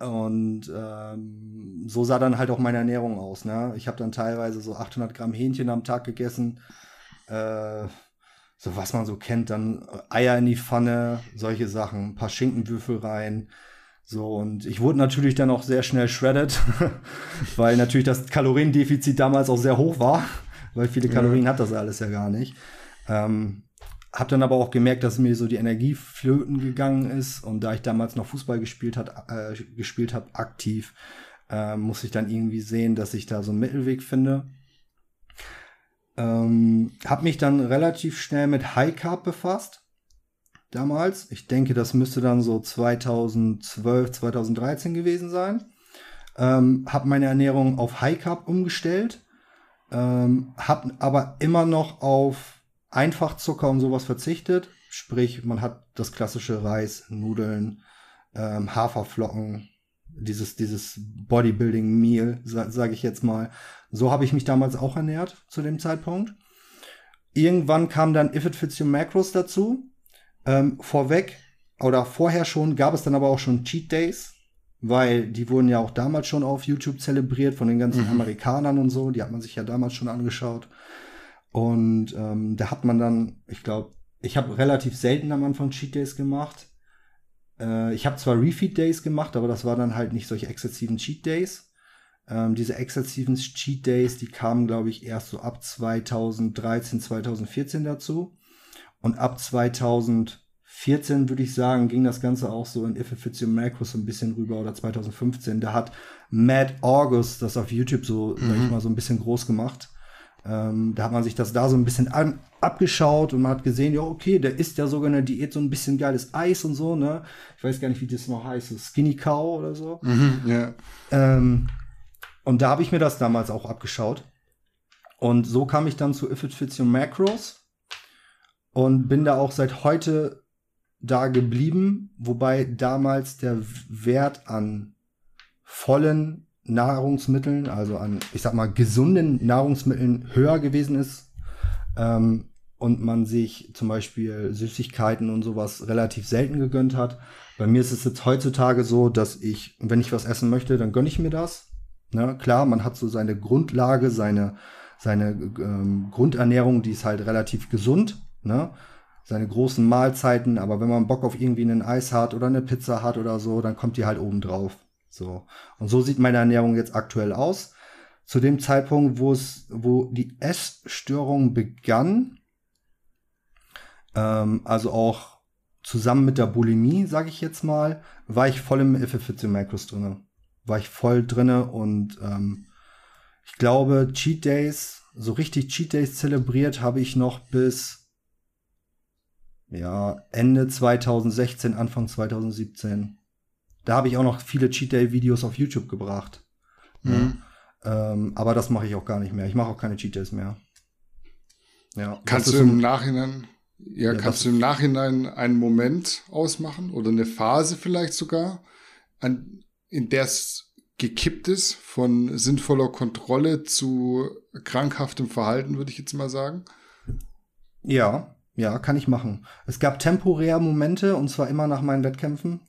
Und ähm, so sah dann halt auch meine Ernährung aus. Ne? Ich habe dann teilweise so 800 Gramm Hähnchen am Tag gegessen. Äh, so was man so kennt, dann Eier in die Pfanne, solche Sachen, ein paar Schinkenwürfel rein. So, und ich wurde natürlich dann auch sehr schnell shredded, weil natürlich das Kaloriendefizit damals auch sehr hoch war, weil viele Kalorien ja. hat das alles ja gar nicht. Ähm, hab dann aber auch gemerkt, dass mir so die Energie flöten gegangen ist und da ich damals noch Fußball gespielt hat, äh, gespielt habe aktiv, äh, muss ich dann irgendwie sehen, dass ich da so einen Mittelweg finde. Ähm, hab mich dann relativ schnell mit High Carb befasst. Damals. Ich denke, das müsste dann so 2012, 2013 gewesen sein. Ähm, habe meine Ernährung auf High Carb umgestellt, ähm, habe aber immer noch auf Einfachzucker und sowas verzichtet. Sprich, man hat das klassische Reis, Nudeln, ähm, Haferflocken, dieses, dieses Bodybuilding-Meal, sa sage ich jetzt mal. So habe ich mich damals auch ernährt zu dem Zeitpunkt. Irgendwann kam dann If It Fits Your Macros dazu. Ähm, vorweg oder vorher schon gab es dann aber auch schon Cheat Days, weil die wurden ja auch damals schon auf YouTube zelebriert von den ganzen mhm. Amerikanern und so. Die hat man sich ja damals schon angeschaut. Und ähm, da hat man dann, ich glaube, ich habe relativ selten am Anfang Cheat Days gemacht. Äh, ich habe zwar Refeed Days gemacht, aber das war dann halt nicht solche exzessiven Cheat Days. Ähm, diese exzessiven Cheat Days, die kamen, glaube ich, erst so ab 2013, 2014 dazu. Und ab 2014, würde ich sagen, ging das Ganze auch so in If It Fits Your Macros so ein bisschen rüber oder 2015. Da hat Matt August das auf YouTube so, mhm. sag ich mhm. mal, so ein bisschen groß gemacht. Ähm, da hat man sich das da so ein bisschen an, abgeschaut und man hat gesehen, ja, okay, der isst ja sogar in der Diät so ein bisschen geiles Eis und so, ne? Ich weiß gar nicht, wie das noch heißt, so Skinny Cow oder so. Mhm, yeah. ähm, und da habe ich mir das damals auch abgeschaut. Und so kam ich dann zu If It Fits Your Macros und bin da auch seit heute da geblieben, wobei damals der Wert an vollen Nahrungsmitteln, also an, ich sag mal, gesunden Nahrungsmitteln höher gewesen ist ähm, und man sich zum Beispiel Süßigkeiten und sowas relativ selten gegönnt hat. Bei mir ist es jetzt heutzutage so, dass ich, wenn ich was essen möchte, dann gönne ich mir das. Ne? Klar, man hat so seine Grundlage, seine, seine ähm, Grundernährung, die ist halt relativ gesund ne? Seine großen Mahlzeiten, aber wenn man Bock auf irgendwie einen Eis hat oder eine Pizza hat oder so, dann kommt die halt oben drauf. So. Und so sieht meine Ernährung jetzt aktuell aus. Zu dem Zeitpunkt, wo es, wo die Essstörung begann, ähm, also auch zusammen mit der Bulimie, sage ich jetzt mal, war ich voll im If Macros drinne. War ich voll drinne und ähm, ich glaube, Cheat Days, so richtig Cheat Days zelebriert habe ich noch bis ja, Ende 2016, Anfang 2017. Da habe ich auch noch viele Cheat Day Videos auf YouTube gebracht. Mhm. Ja, ähm, aber das mache ich auch gar nicht mehr. Ich mache auch keine Cheat Days mehr. Ja, kannst du im Nachhinein, ja, ja kannst du im Nachhinein einen Moment ausmachen oder eine Phase vielleicht sogar, an, in der es gekippt ist von sinnvoller Kontrolle zu krankhaftem Verhalten, würde ich jetzt mal sagen? Ja, ja, kann ich machen. Es gab temporär Momente, und zwar immer nach meinen Wettkämpfen.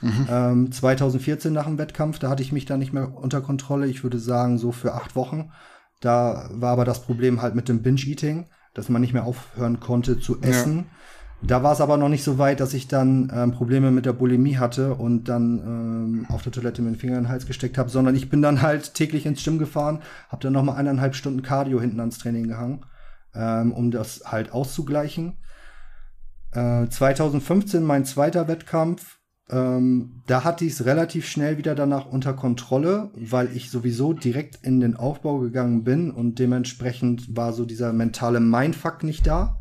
Mhm. Ähm, 2014 nach dem Wettkampf, da hatte ich mich da nicht mehr unter Kontrolle. Ich würde sagen, so für acht Wochen. Da war aber das Problem halt mit dem Binge-Eating, dass man nicht mehr aufhören konnte zu essen. Ja. Da war es aber noch nicht so weit, dass ich dann ähm, Probleme mit der Bulimie hatte und dann ähm, auf der Toilette mit den Finger in den Hals gesteckt habe, sondern ich bin dann halt täglich ins Gym gefahren, habe dann noch mal eineinhalb Stunden Cardio hinten ans Training gehangen ähm, um das halt auszugleichen. Äh, 2015 mein zweiter Wettkampf. Ähm, da hatte ich es relativ schnell wieder danach unter Kontrolle, weil ich sowieso direkt in den Aufbau gegangen bin und dementsprechend war so dieser mentale Mindfuck nicht da.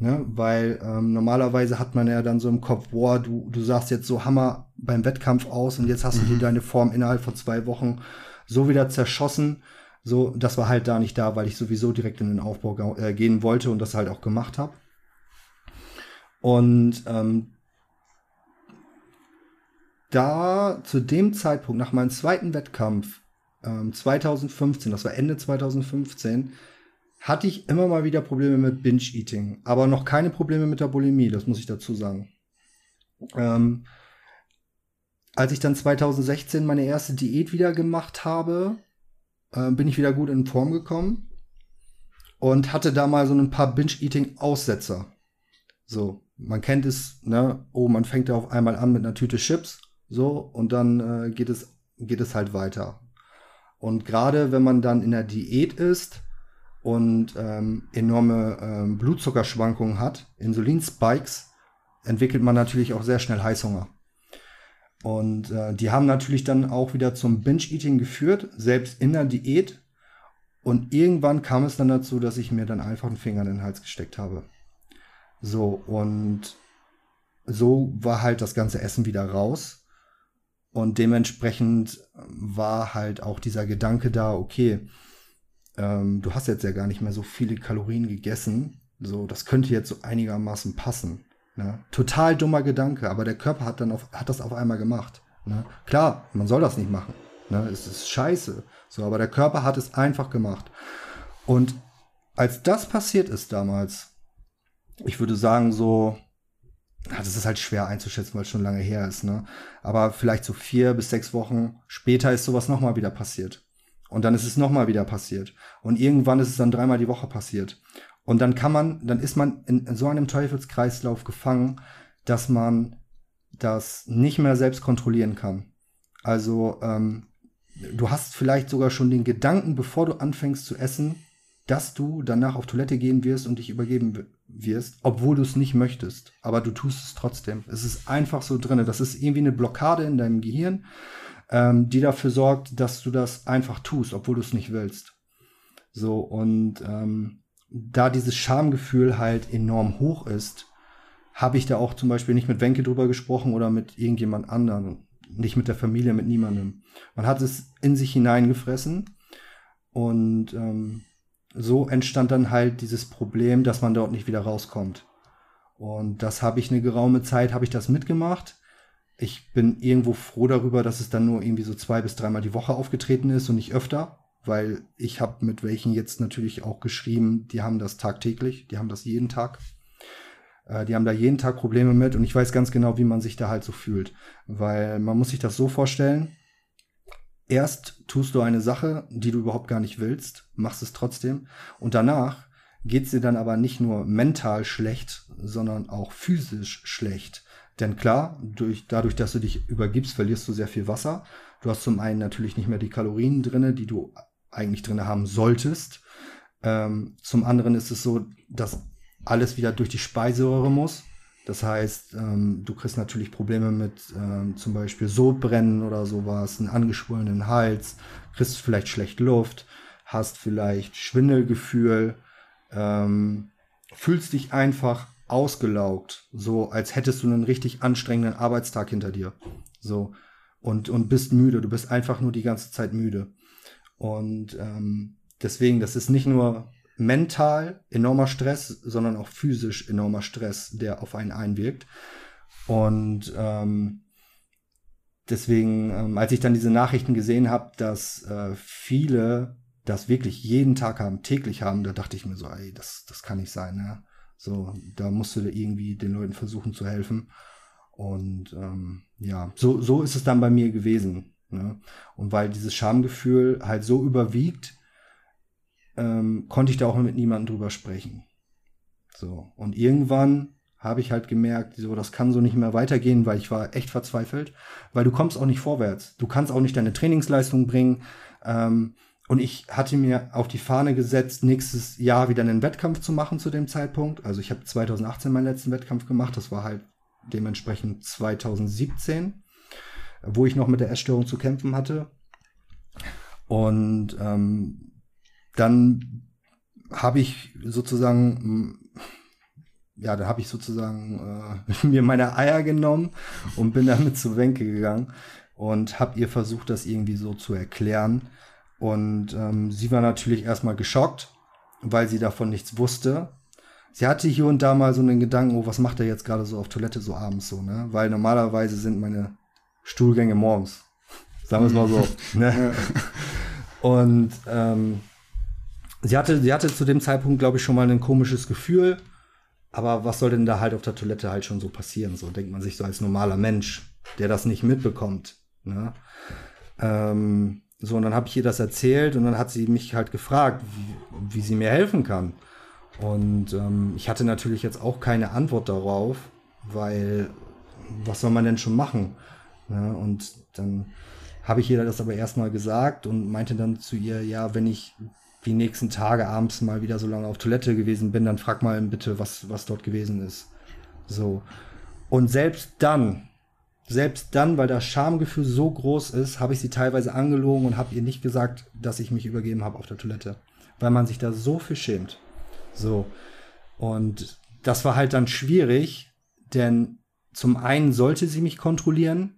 Ne, weil ähm, normalerweise hat man ja dann so im Kopf, boah, du, du sahst jetzt so Hammer beim Wettkampf aus und jetzt hast mhm. du dir deine Form innerhalb von zwei Wochen so wieder zerschossen. So, das war halt da nicht da, weil ich sowieso direkt in den Aufbau äh, gehen wollte und das halt auch gemacht habe. Und ähm, da zu dem Zeitpunkt, nach meinem zweiten Wettkampf, ähm, 2015, das war Ende 2015, hatte ich immer mal wieder Probleme mit Binge-Eating, aber noch keine Probleme mit der Bulimie, das muss ich dazu sagen. Ähm, als ich dann 2016 meine erste Diät wieder gemacht habe, äh, bin ich wieder gut in Form gekommen und hatte da mal so ein paar Binge-Eating-Aussetzer. So, man kennt es, ne? Oh, man fängt ja auf einmal an mit einer Tüte Chips, so, und dann äh, geht es, geht es halt weiter. Und gerade wenn man dann in der Diät ist und ähm, enorme ähm, Blutzuckerschwankungen hat, Insulinspikes, entwickelt man natürlich auch sehr schnell Heißhunger. Und äh, die haben natürlich dann auch wieder zum Binge-Eating geführt, selbst in der Diät. Und irgendwann kam es dann dazu, dass ich mir dann einfach einen Finger in den Hals gesteckt habe. So, und so war halt das ganze Essen wieder raus. Und dementsprechend war halt auch dieser Gedanke da, okay, ähm, du hast jetzt ja gar nicht mehr so viele Kalorien gegessen. So, das könnte jetzt so einigermaßen passen. Ne? Total dummer Gedanke, aber der Körper hat dann auf, hat das auf einmal gemacht. Ne? Klar, man soll das nicht machen. Ne? Es ist scheiße. So, aber der Körper hat es einfach gemacht. Und als das passiert ist damals, ich würde sagen, so, das ist halt schwer einzuschätzen, weil es schon lange her ist, ne? Aber vielleicht so vier bis sechs Wochen später ist sowas nochmal wieder passiert. Und dann ist es nochmal wieder passiert. Und irgendwann ist es dann dreimal die Woche passiert. Und dann kann man, dann ist man in, so einem Teufelskreislauf gefangen, dass man das nicht mehr selbst kontrollieren kann. Also ähm, du hast vielleicht sogar schon den Gedanken, bevor du anfängst zu essen, dass du danach auf Toilette gehen wirst und dich übergeben wirst, obwohl du es nicht möchtest. Aber du tust es trotzdem. Es ist einfach so drin. Das ist irgendwie eine Blockade in deinem Gehirn, ähm, die dafür sorgt, dass du das einfach tust, obwohl du es nicht willst. So, und ähm, da dieses Schamgefühl halt enorm hoch ist, habe ich da auch zum Beispiel nicht mit Wenke drüber gesprochen oder mit irgendjemand anderen. Nicht mit der Familie, mit niemandem. Man hat es in sich hineingefressen und ähm, so entstand dann halt dieses Problem, dass man dort nicht wieder rauskommt. Und das habe ich eine geraume Zeit, habe ich das mitgemacht. Ich bin irgendwo froh darüber, dass es dann nur irgendwie so zwei bis dreimal die Woche aufgetreten ist und nicht öfter, weil ich habe mit welchen jetzt natürlich auch geschrieben, die haben das tagtäglich, die haben das jeden Tag. Äh, die haben da jeden Tag Probleme mit und ich weiß ganz genau, wie man sich da halt so fühlt. Weil man muss sich das so vorstellen, erst tust du eine Sache, die du überhaupt gar nicht willst, machst es trotzdem und danach geht es dir dann aber nicht nur mental schlecht, sondern auch physisch schlecht. Denn klar, durch, dadurch, dass du dich übergibst, verlierst du sehr viel Wasser. Du hast zum einen natürlich nicht mehr die Kalorien drinne, die du eigentlich drinne haben solltest. Ähm, zum anderen ist es so, dass alles wieder durch die Speiseröhre muss. Das heißt, ähm, du kriegst natürlich Probleme mit ähm, zum Beispiel Sodbrennen oder sowas, einen angeschwollenen Hals, kriegst vielleicht schlecht Luft, hast vielleicht Schwindelgefühl, ähm, fühlst dich einfach ausgelaugt, so als hättest du einen richtig anstrengenden Arbeitstag hinter dir. So. Und, und bist müde, du bist einfach nur die ganze Zeit müde. Und ähm, deswegen, das ist nicht nur mental enormer Stress, sondern auch physisch enormer Stress, der auf einen einwirkt. Und ähm, deswegen, ähm, als ich dann diese Nachrichten gesehen habe, dass äh, viele das wirklich jeden Tag haben, täglich haben, da dachte ich mir so, ey, das, das kann nicht sein. Ne? So, da musst du irgendwie den Leuten versuchen zu helfen. Und ähm, ja, so, so ist es dann bei mir gewesen. Ne? Und weil dieses Schamgefühl halt so überwiegt, ähm, konnte ich da auch mit niemandem drüber sprechen. So. Und irgendwann habe ich halt gemerkt, so, das kann so nicht mehr weitergehen, weil ich war echt verzweifelt, weil du kommst auch nicht vorwärts. Du kannst auch nicht deine Trainingsleistung bringen. Ähm, und ich hatte mir auf die Fahne gesetzt, nächstes Jahr wieder einen Wettkampf zu machen zu dem Zeitpunkt. Also ich habe 2018 meinen letzten Wettkampf gemacht. Das war halt dementsprechend 2017, wo ich noch mit der Essstörung zu kämpfen hatte. Und ähm, dann habe ich sozusagen, mm, ja, da habe ich sozusagen äh, mir meine Eier genommen und bin damit zu Wenke gegangen und habe ihr versucht, das irgendwie so zu erklären. Und ähm, sie war natürlich erstmal geschockt, weil sie davon nichts wusste. Sie hatte hier und da mal so einen Gedanken, oh, was macht er jetzt gerade so auf Toilette so abends so, ne? Weil normalerweise sind meine Stuhlgänge morgens. Sagen wir es mal so. ne? Und ähm, sie hatte, sie hatte zu dem Zeitpunkt, glaube ich, schon mal ein komisches Gefühl. Aber was soll denn da halt auf der Toilette halt schon so passieren? So denkt man sich so als normaler Mensch, der das nicht mitbekommt. Ne? Ähm, so, und dann habe ich ihr das erzählt und dann hat sie mich halt gefragt, wie, wie sie mir helfen kann. Und ähm, ich hatte natürlich jetzt auch keine Antwort darauf, weil was soll man denn schon machen? Ne? Und dann habe ich ihr das aber erstmal gesagt und meinte dann zu ihr, ja, wenn ich die nächsten Tage abends mal wieder so lange auf Toilette gewesen bin, dann frag mal bitte, was, was dort gewesen ist. So. Und selbst dann, selbst dann, weil das Schamgefühl so groß ist, habe ich sie teilweise angelogen und habe ihr nicht gesagt, dass ich mich übergeben habe auf der Toilette. Weil man sich da so viel schämt. So. Und das war halt dann schwierig, denn zum einen sollte sie mich kontrollieren,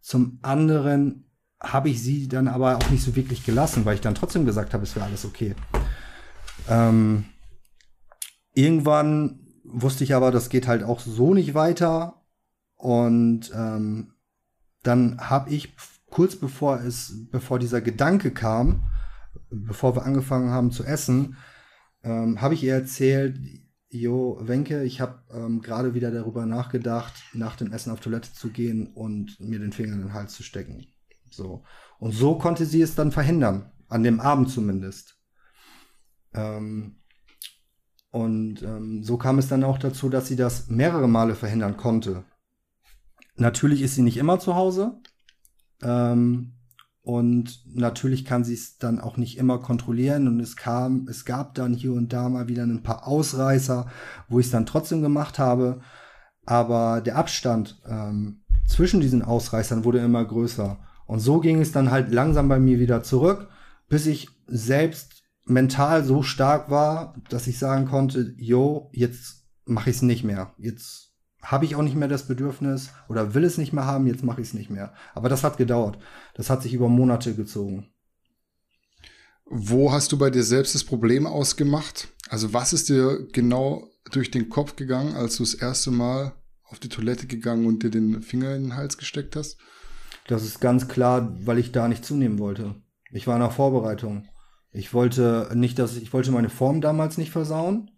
zum anderen habe ich sie dann aber auch nicht so wirklich gelassen, weil ich dann trotzdem gesagt habe, es wäre alles okay. Ähm, irgendwann wusste ich aber, das geht halt auch so nicht weiter. Und ähm, dann habe ich kurz bevor es, bevor dieser Gedanke kam, bevor wir angefangen haben zu essen, ähm, habe ich ihr erzählt, Jo, Wenke, ich habe ähm, gerade wieder darüber nachgedacht, nach dem Essen auf Toilette zu gehen und mir den Finger in den Hals zu stecken. So. Und so konnte sie es dann verhindern, an dem Abend zumindest. Ähm, und ähm, so kam es dann auch dazu, dass sie das mehrere Male verhindern konnte. Natürlich ist sie nicht immer zu Hause. Ähm, und natürlich kann sie es dann auch nicht immer kontrollieren. Und es kam, es gab dann hier und da mal wieder ein paar Ausreißer, wo ich es dann trotzdem gemacht habe. Aber der Abstand ähm, zwischen diesen Ausreißern wurde immer größer. Und so ging es dann halt langsam bei mir wieder zurück, bis ich selbst mental so stark war, dass ich sagen konnte, yo, jetzt mache ich es nicht mehr. Jetzt habe ich auch nicht mehr das Bedürfnis oder will es nicht mehr haben, jetzt mache ich es nicht mehr. Aber das hat gedauert. Das hat sich über Monate gezogen. Wo hast du bei dir selbst das Problem ausgemacht? Also was ist dir genau durch den Kopf gegangen, als du das erste Mal auf die Toilette gegangen und dir den Finger in den Hals gesteckt hast? Das ist ganz klar, weil ich da nicht zunehmen wollte. Ich war in der Vorbereitung. Ich wollte nicht, dass ich wollte meine Form damals nicht versauen.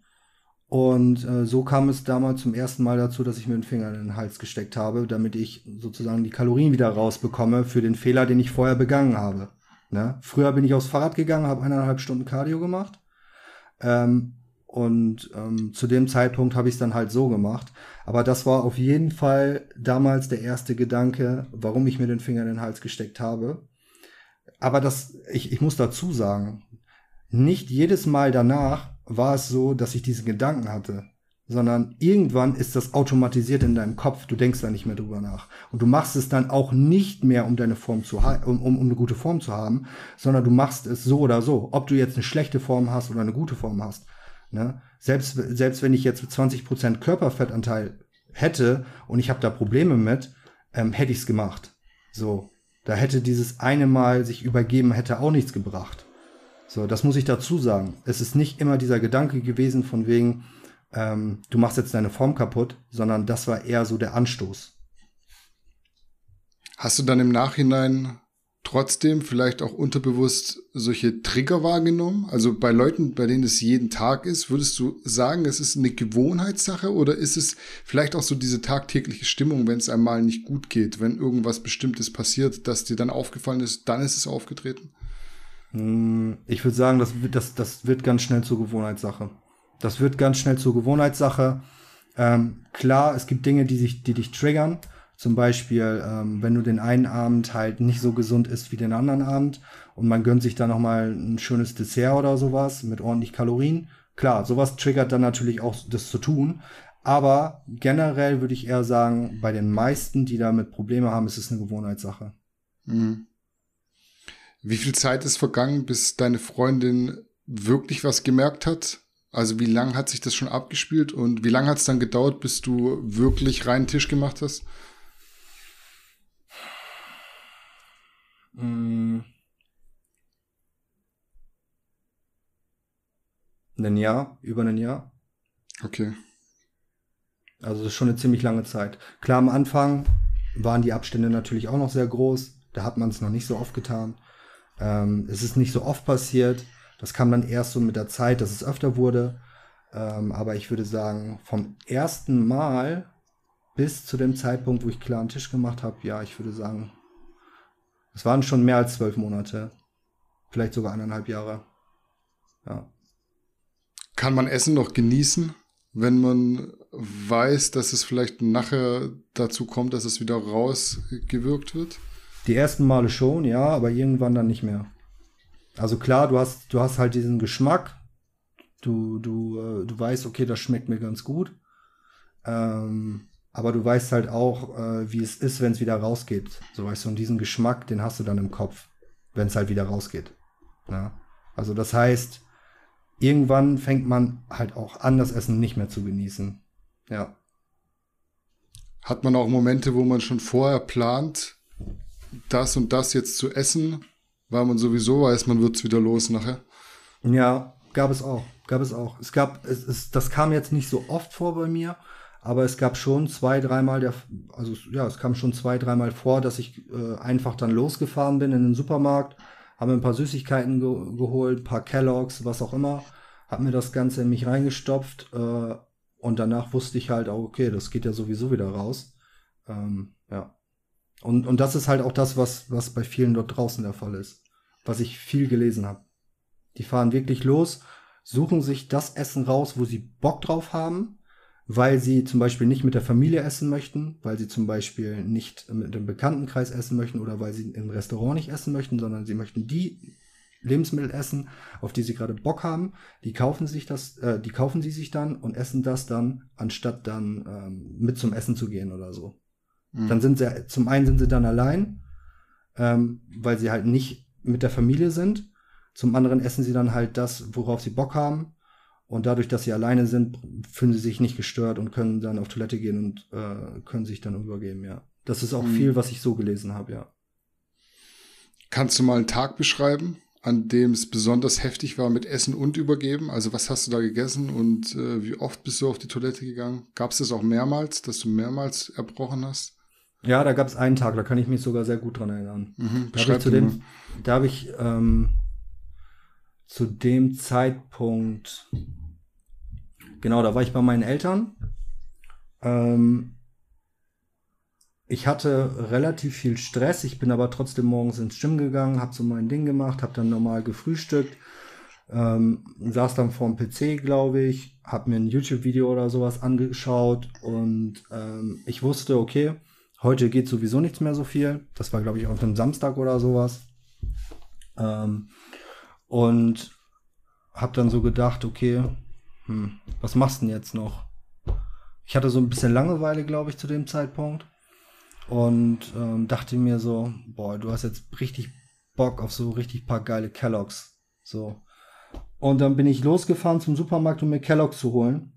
Und äh, so kam es damals zum ersten Mal dazu, dass ich mir den Finger in den Hals gesteckt habe, damit ich sozusagen die Kalorien wieder rausbekomme für den Fehler, den ich vorher begangen habe. Ne? Früher bin ich aufs Fahrrad gegangen, habe eineinhalb Stunden Cardio gemacht. Ähm, und ähm, zu dem Zeitpunkt habe ich es dann halt so gemacht. Aber das war auf jeden Fall damals der erste Gedanke, warum ich mir den Finger in den Hals gesteckt habe. Aber das, ich, ich muss dazu sagen, nicht jedes Mal danach war es so, dass ich diesen Gedanken hatte, sondern irgendwann ist das automatisiert in deinem Kopf. Du denkst da nicht mehr drüber nach. Und du machst es dann auch nicht mehr, um deine Form zu um, um, um eine gute Form zu haben, sondern du machst es so oder so. Ob du jetzt eine schlechte Form hast oder eine gute Form hast. Ne? Selbst, selbst wenn ich jetzt 20% Körperfettanteil hätte und ich habe da Probleme mit, ähm, hätte ich es gemacht. So. Da hätte dieses eine Mal sich übergeben, hätte auch nichts gebracht. So, das muss ich dazu sagen. Es ist nicht immer dieser Gedanke gewesen von wegen, ähm, du machst jetzt deine Form kaputt, sondern das war eher so der Anstoß. Hast du dann im Nachhinein trotzdem vielleicht auch unterbewusst solche Trigger wahrgenommen? Also bei Leuten, bei denen es jeden Tag ist, würdest du sagen, es ist eine Gewohnheitssache oder ist es vielleicht auch so diese tagtägliche Stimmung, wenn es einmal nicht gut geht, wenn irgendwas Bestimmtes passiert, dass dir dann aufgefallen ist, dann ist es aufgetreten? Hm, ich würde sagen, das, das, das wird ganz schnell zur Gewohnheitssache. Das wird ganz schnell zur Gewohnheitssache. Ähm, klar, es gibt Dinge, die, sich, die dich triggern. Zum Beispiel, ähm, wenn du den einen Abend halt nicht so gesund isst wie den anderen Abend und man gönnt sich dann nochmal ein schönes Dessert oder sowas mit ordentlich Kalorien. Klar, sowas triggert dann natürlich auch das zu tun. Aber generell würde ich eher sagen, bei den meisten, die damit Probleme haben, ist es eine Gewohnheitssache. Mhm. Wie viel Zeit ist vergangen, bis deine Freundin wirklich was gemerkt hat? Also wie lang hat sich das schon abgespielt und wie lange hat es dann gedauert, bis du wirklich reinen Tisch gemacht hast? Mm. Ein Jahr, über ein Jahr. Okay. Also das ist schon eine ziemlich lange Zeit. Klar, am Anfang waren die Abstände natürlich auch noch sehr groß. Da hat man es noch nicht so oft getan. Ähm, es ist nicht so oft passiert. Das kam dann erst so mit der Zeit, dass es öfter wurde. Ähm, aber ich würde sagen, vom ersten Mal bis zu dem Zeitpunkt, wo ich klar einen Tisch gemacht habe, ja, ich würde sagen, es waren schon mehr als zwölf Monate. Vielleicht sogar eineinhalb Jahre. Ja. Kann man Essen noch genießen, wenn man weiß, dass es vielleicht nachher dazu kommt, dass es wieder rausgewirkt wird? Die ersten Male schon, ja, aber irgendwann dann nicht mehr. Also klar, du hast, du hast halt diesen Geschmack. Du, du, äh, du weißt, okay, das schmeckt mir ganz gut. Ähm, aber du weißt halt auch, äh, wie es ist, wenn es wieder rausgeht. So weißt du, und diesen Geschmack, den hast du dann im Kopf, wenn es halt wieder rausgeht. Ja? Also das heißt, irgendwann fängt man halt auch an, das Essen nicht mehr zu genießen. Ja. Hat man auch Momente, wo man schon vorher plant, das und das jetzt zu essen, weil man sowieso weiß, man wird es wieder los nachher? Ja, gab es auch. Gab es auch. Es gab, es, es, das kam jetzt nicht so oft vor bei mir, aber es gab schon zwei, dreimal der, also ja, es kam schon zwei, dreimal vor, dass ich äh, einfach dann losgefahren bin in den Supermarkt, habe ein paar Süßigkeiten ge geholt, ein paar Kelloggs, was auch immer, habe mir das Ganze in mich reingestopft äh, und danach wusste ich halt auch, okay, das geht ja sowieso wieder raus. Ähm, ja. Und, und das ist halt auch das, was, was bei vielen dort draußen der Fall ist, was ich viel gelesen habe. Die fahren wirklich los, suchen sich das Essen raus, wo sie Bock drauf haben, weil sie zum Beispiel nicht mit der Familie essen möchten, weil sie zum Beispiel nicht mit dem Bekanntenkreis essen möchten oder weil sie im Restaurant nicht essen möchten, sondern sie möchten die Lebensmittel essen, auf die sie gerade Bock haben. Die kaufen sich das, äh, die kaufen sie sich dann und essen das dann, anstatt dann ähm, mit zum Essen zu gehen oder so. Mhm. Dann sind sie, zum einen sind sie dann allein, ähm, weil sie halt nicht mit der Familie sind zum anderen essen sie dann halt das, worauf sie Bock haben. Und dadurch, dass sie alleine sind, fühlen sie sich nicht gestört und können dann auf Toilette gehen und äh, können sich dann übergeben, ja. Das ist auch mhm. viel, was ich so gelesen habe, ja. Kannst du mal einen Tag beschreiben, an dem es besonders heftig war mit Essen und Übergeben? Also was hast du da gegessen und äh, wie oft bist du auf die Toilette gegangen? Gab es das auch mehrmals, dass du mehrmals erbrochen hast? Ja, da gab es einen Tag, da kann ich mich sogar sehr gut dran erinnern. Mhm, da habe ich, zu dem, da hab ich ähm, zu dem Zeitpunkt, genau, da war ich bei meinen Eltern. Ähm, ich hatte relativ viel Stress, ich bin aber trotzdem morgens ins Gym gegangen, habe so mein Ding gemacht, habe dann normal gefrühstückt, ähm, saß dann vorm PC, glaube ich, habe mir ein YouTube-Video oder sowas angeschaut und ähm, ich wusste, okay, heute geht sowieso nichts mehr so viel. Das war, glaube ich, auf einem Samstag oder sowas. Ähm, und habe dann so gedacht, okay, hm, was machst du denn jetzt noch? Ich hatte so ein bisschen Langeweile, glaube ich, zu dem Zeitpunkt. Und ähm, dachte mir so, boah, du hast jetzt richtig Bock auf so richtig paar geile Kelloggs. So. Und dann bin ich losgefahren zum Supermarkt, um mir Kelloggs zu holen.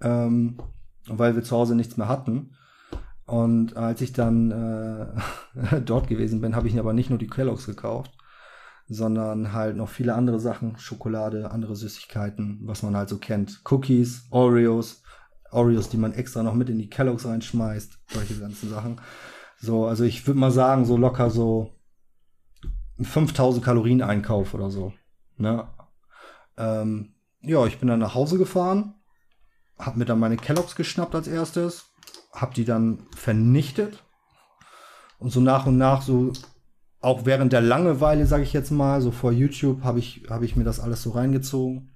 Ähm, weil wir zu Hause nichts mehr hatten. Und als ich dann äh, dort gewesen bin, habe ich aber nicht nur die Kelloggs gekauft, sondern halt noch viele andere Sachen, Schokolade, andere Süßigkeiten, was man halt so kennt. Cookies, Oreos, Oreos, die man extra noch mit in die Kelloggs reinschmeißt, solche ganzen Sachen. So, also ich würde mal sagen, so locker so 5000 Kalorien Einkauf oder so. Ne? Ähm, ja, ich bin dann nach Hause gefahren, hab mir dann meine Kelloggs geschnappt als erstes, hab die dann vernichtet und so nach und nach so auch während der Langeweile, sage ich jetzt mal, so vor YouTube, habe ich, hab ich mir das alles so reingezogen.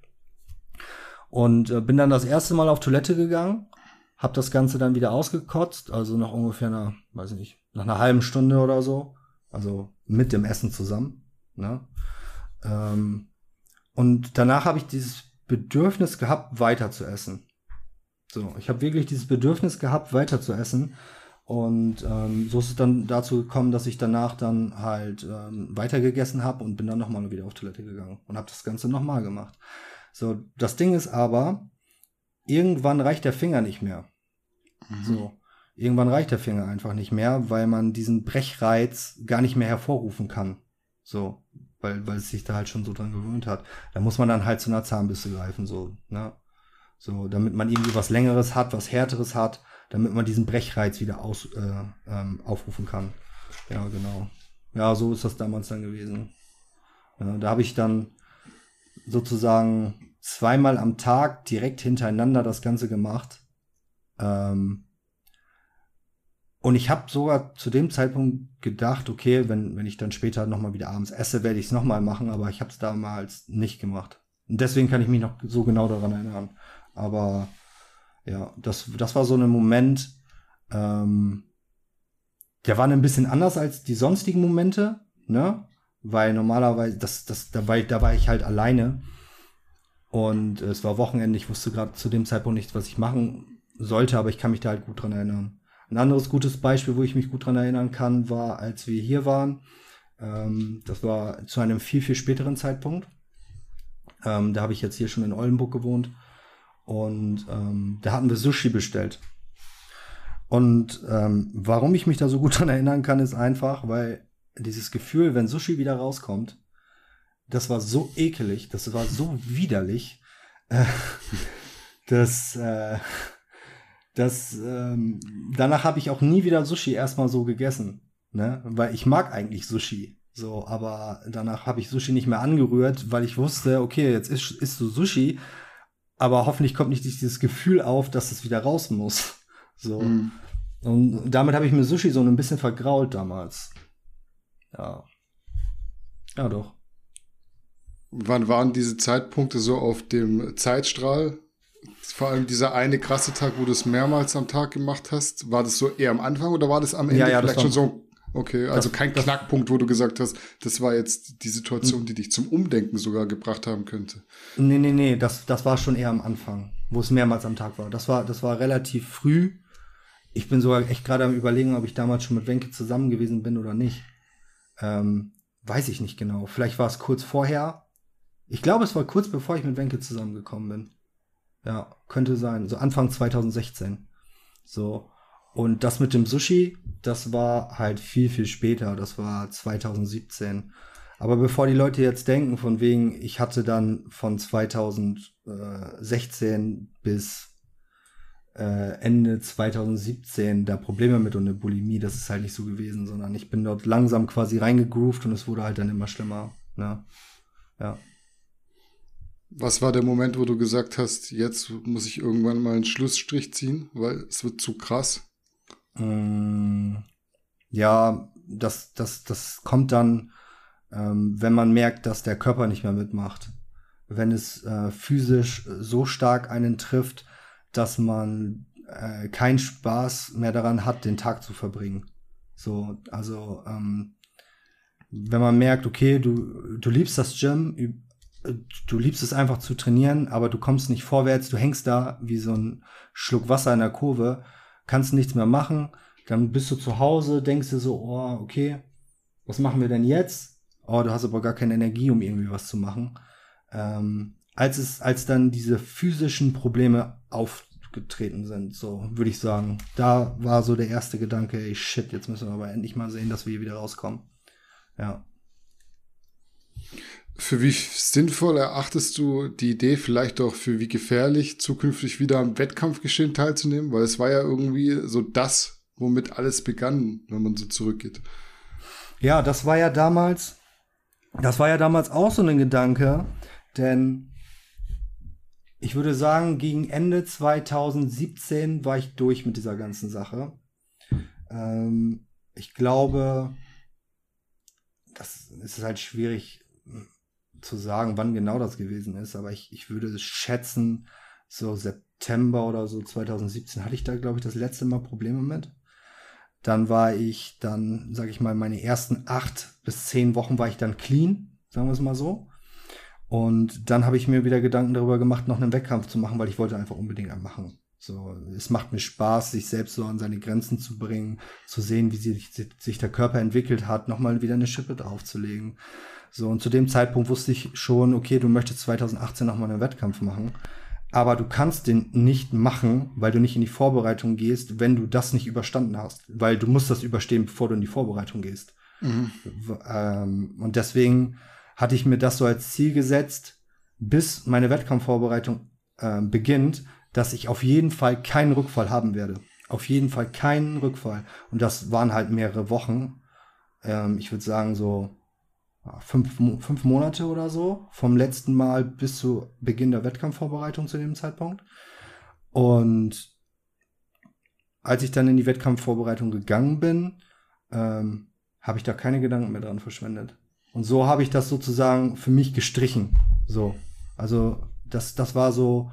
Und äh, bin dann das erste Mal auf Toilette gegangen, habe das Ganze dann wieder ausgekotzt, also nach ungefähr einer, weiß ich nicht, nach einer halben Stunde oder so, also mit dem Essen zusammen. Ne? Ähm, und danach habe ich dieses Bedürfnis gehabt, weiter zu essen. So, ich habe wirklich dieses Bedürfnis gehabt, weiter zu essen. Und ähm, so ist es dann dazu gekommen, dass ich danach dann halt ähm, weitergegessen habe und bin dann nochmal wieder auf Toilette gegangen und habe das Ganze nochmal gemacht. So, das Ding ist aber, irgendwann reicht der Finger nicht mehr. Mhm. So, irgendwann reicht der Finger einfach nicht mehr, weil man diesen Brechreiz gar nicht mehr hervorrufen kann. So, weil, weil es sich da halt schon so dran gewöhnt hat. Da muss man dann halt zu einer Zahnbürste greifen, so, ne? So, damit man irgendwie was Längeres hat, was Härteres hat damit man diesen Brechreiz wieder aus, äh, ähm, aufrufen kann. Ja, genau. Ja, so ist das damals dann gewesen. Ja, da habe ich dann sozusagen zweimal am Tag direkt hintereinander das Ganze gemacht. Ähm, und ich habe sogar zu dem Zeitpunkt gedacht, okay, wenn, wenn ich dann später nochmal wieder abends esse, werde ich es nochmal machen, aber ich habe es damals nicht gemacht. Und deswegen kann ich mich noch so genau daran erinnern. Aber ja, das, das war so ein Moment, ähm, der war ein bisschen anders als die sonstigen Momente, ne? Weil normalerweise, das, das, da, war, da war ich halt alleine. Und es war Wochenende, ich wusste gerade zu dem Zeitpunkt nicht, was ich machen sollte, aber ich kann mich da halt gut dran erinnern. Ein anderes gutes Beispiel, wo ich mich gut dran erinnern kann, war, als wir hier waren. Ähm, das war zu einem viel, viel späteren Zeitpunkt. Ähm, da habe ich jetzt hier schon in Oldenburg gewohnt. Und ähm, da hatten wir Sushi bestellt. Und ähm, warum ich mich da so gut dran erinnern kann, ist einfach, weil dieses Gefühl, wenn Sushi wieder rauskommt, das war so ekelig, das war so widerlich, äh, dass, äh, dass ähm, danach habe ich auch nie wieder Sushi erstmal so gegessen. Ne? Weil ich mag eigentlich Sushi. So, aber danach habe ich Sushi nicht mehr angerührt, weil ich wusste, okay, jetzt isst, isst du Sushi, aber hoffentlich kommt nicht dieses Gefühl auf, dass es wieder raus muss. So. Mhm. Und damit habe ich mir Sushi so ein bisschen vergrault damals. Ja. Ja, doch. Wann waren diese Zeitpunkte so auf dem Zeitstrahl? Vor allem dieser eine krasse Tag, wo du es mehrmals am Tag gemacht hast. War das so eher am Anfang oder war das am Ende ja, ja, vielleicht schon so Okay, also das, kein das, Knackpunkt, wo du gesagt hast, das war jetzt die Situation, die dich zum Umdenken sogar gebracht haben könnte. Nee, nee, nee, das, das war schon eher am Anfang, wo es mehrmals am Tag war. Das war, das war relativ früh. Ich bin sogar echt gerade am überlegen, ob ich damals schon mit Wenke zusammen gewesen bin oder nicht. Ähm, weiß ich nicht genau. Vielleicht war es kurz vorher. Ich glaube, es war kurz bevor ich mit Wenke zusammengekommen bin. Ja, könnte sein. So Anfang 2016. So. Und das mit dem Sushi, das war halt viel, viel später. Das war 2017. Aber bevor die Leute jetzt denken, von wegen, ich hatte dann von 2016 bis äh, Ende 2017 da Probleme mit und eine Bulimie, das ist halt nicht so gewesen, sondern ich bin dort langsam quasi reingegroovt und es wurde halt dann immer schlimmer. Ne? Ja. Was war der Moment, wo du gesagt hast, jetzt muss ich irgendwann mal einen Schlussstrich ziehen, weil es wird zu krass? Ähm, ja, das, das, das kommt dann, ähm, wenn man merkt, dass der Körper nicht mehr mitmacht. Wenn es äh, physisch so stark einen trifft, dass man äh, keinen Spaß mehr daran hat, den Tag zu verbringen. So, also ähm, wenn man merkt, okay, du, du liebst das Gym, du liebst es einfach zu trainieren, aber du kommst nicht vorwärts, du hängst da wie so ein Schluck Wasser in der Kurve kannst nichts mehr machen. Dann bist du zu Hause, denkst dir so, oh, okay, was machen wir denn jetzt? Oh, du hast aber gar keine Energie, um irgendwie was zu machen. Ähm, als es, als dann diese physischen Probleme aufgetreten sind, so würde ich sagen, da war so der erste Gedanke, ey, shit, jetzt müssen wir aber endlich mal sehen, dass wir hier wieder rauskommen. Ja. Für wie sinnvoll erachtest du die Idee, vielleicht auch für wie gefährlich, zukünftig wieder am Wettkampfgeschehen teilzunehmen? Weil es war ja irgendwie so das, womit alles begann, wenn man so zurückgeht. Ja, das war ja damals, das war ja damals auch so ein Gedanke, denn ich würde sagen, gegen Ende 2017 war ich durch mit dieser ganzen Sache. Ähm, ich glaube, das ist halt schwierig zu sagen, wann genau das gewesen ist, aber ich, ich würde schätzen, so September oder so 2017 hatte ich da, glaube ich, das letzte Mal Probleme mit. Dann war ich dann, sage ich mal, meine ersten acht bis zehn Wochen war ich dann clean, sagen wir es mal so. Und dann habe ich mir wieder Gedanken darüber gemacht, noch einen Wettkampf zu machen, weil ich wollte einfach unbedingt einen machen. So, es macht mir Spaß, sich selbst so an seine Grenzen zu bringen, zu sehen, wie sich, sich der Körper entwickelt hat, nochmal wieder eine Schippe draufzulegen. So, und zu dem Zeitpunkt wusste ich schon, okay, du möchtest 2018 nochmal einen Wettkampf machen. Aber du kannst den nicht machen, weil du nicht in die Vorbereitung gehst, wenn du das nicht überstanden hast. Weil du musst das überstehen, bevor du in die Vorbereitung gehst. Mhm. Ähm, und deswegen hatte ich mir das so als Ziel gesetzt, bis meine Wettkampfvorbereitung äh, beginnt, dass ich auf jeden Fall keinen Rückfall haben werde. Auf jeden Fall keinen Rückfall. Und das waren halt mehrere Wochen. Ähm, ich würde sagen so fünf, fünf Monate oder so, vom letzten Mal bis zu Beginn der Wettkampfvorbereitung zu dem Zeitpunkt. Und als ich dann in die Wettkampfvorbereitung gegangen bin, ähm, habe ich da keine Gedanken mehr dran verschwendet. Und so habe ich das sozusagen für mich gestrichen. So. Also, das, das war so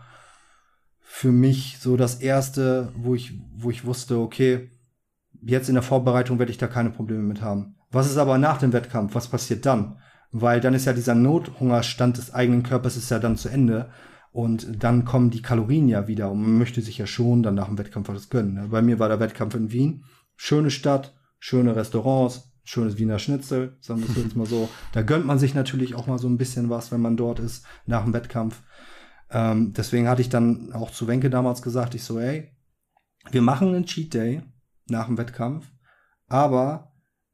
für mich so das erste, wo ich, wo ich wusste, okay, jetzt in der Vorbereitung werde ich da keine Probleme mit haben. Was ist aber nach dem Wettkampf? Was passiert dann? Weil dann ist ja dieser Nothungerstand des eigenen Körpers ist ja dann zu Ende. Und dann kommen die Kalorien ja wieder und man möchte sich ja schon dann nach dem Wettkampf was gönnen. Ne? Bei mir war der Wettkampf in Wien. Schöne Stadt, schöne Restaurants, schönes Wiener Schnitzel, sagen wir es jetzt mal so. Da gönnt man sich natürlich auch mal so ein bisschen was, wenn man dort ist, nach dem Wettkampf. Ähm, deswegen hatte ich dann auch zu Wenke damals gesagt, ich so, ey, wir machen einen Cheat Day nach dem Wettkampf, aber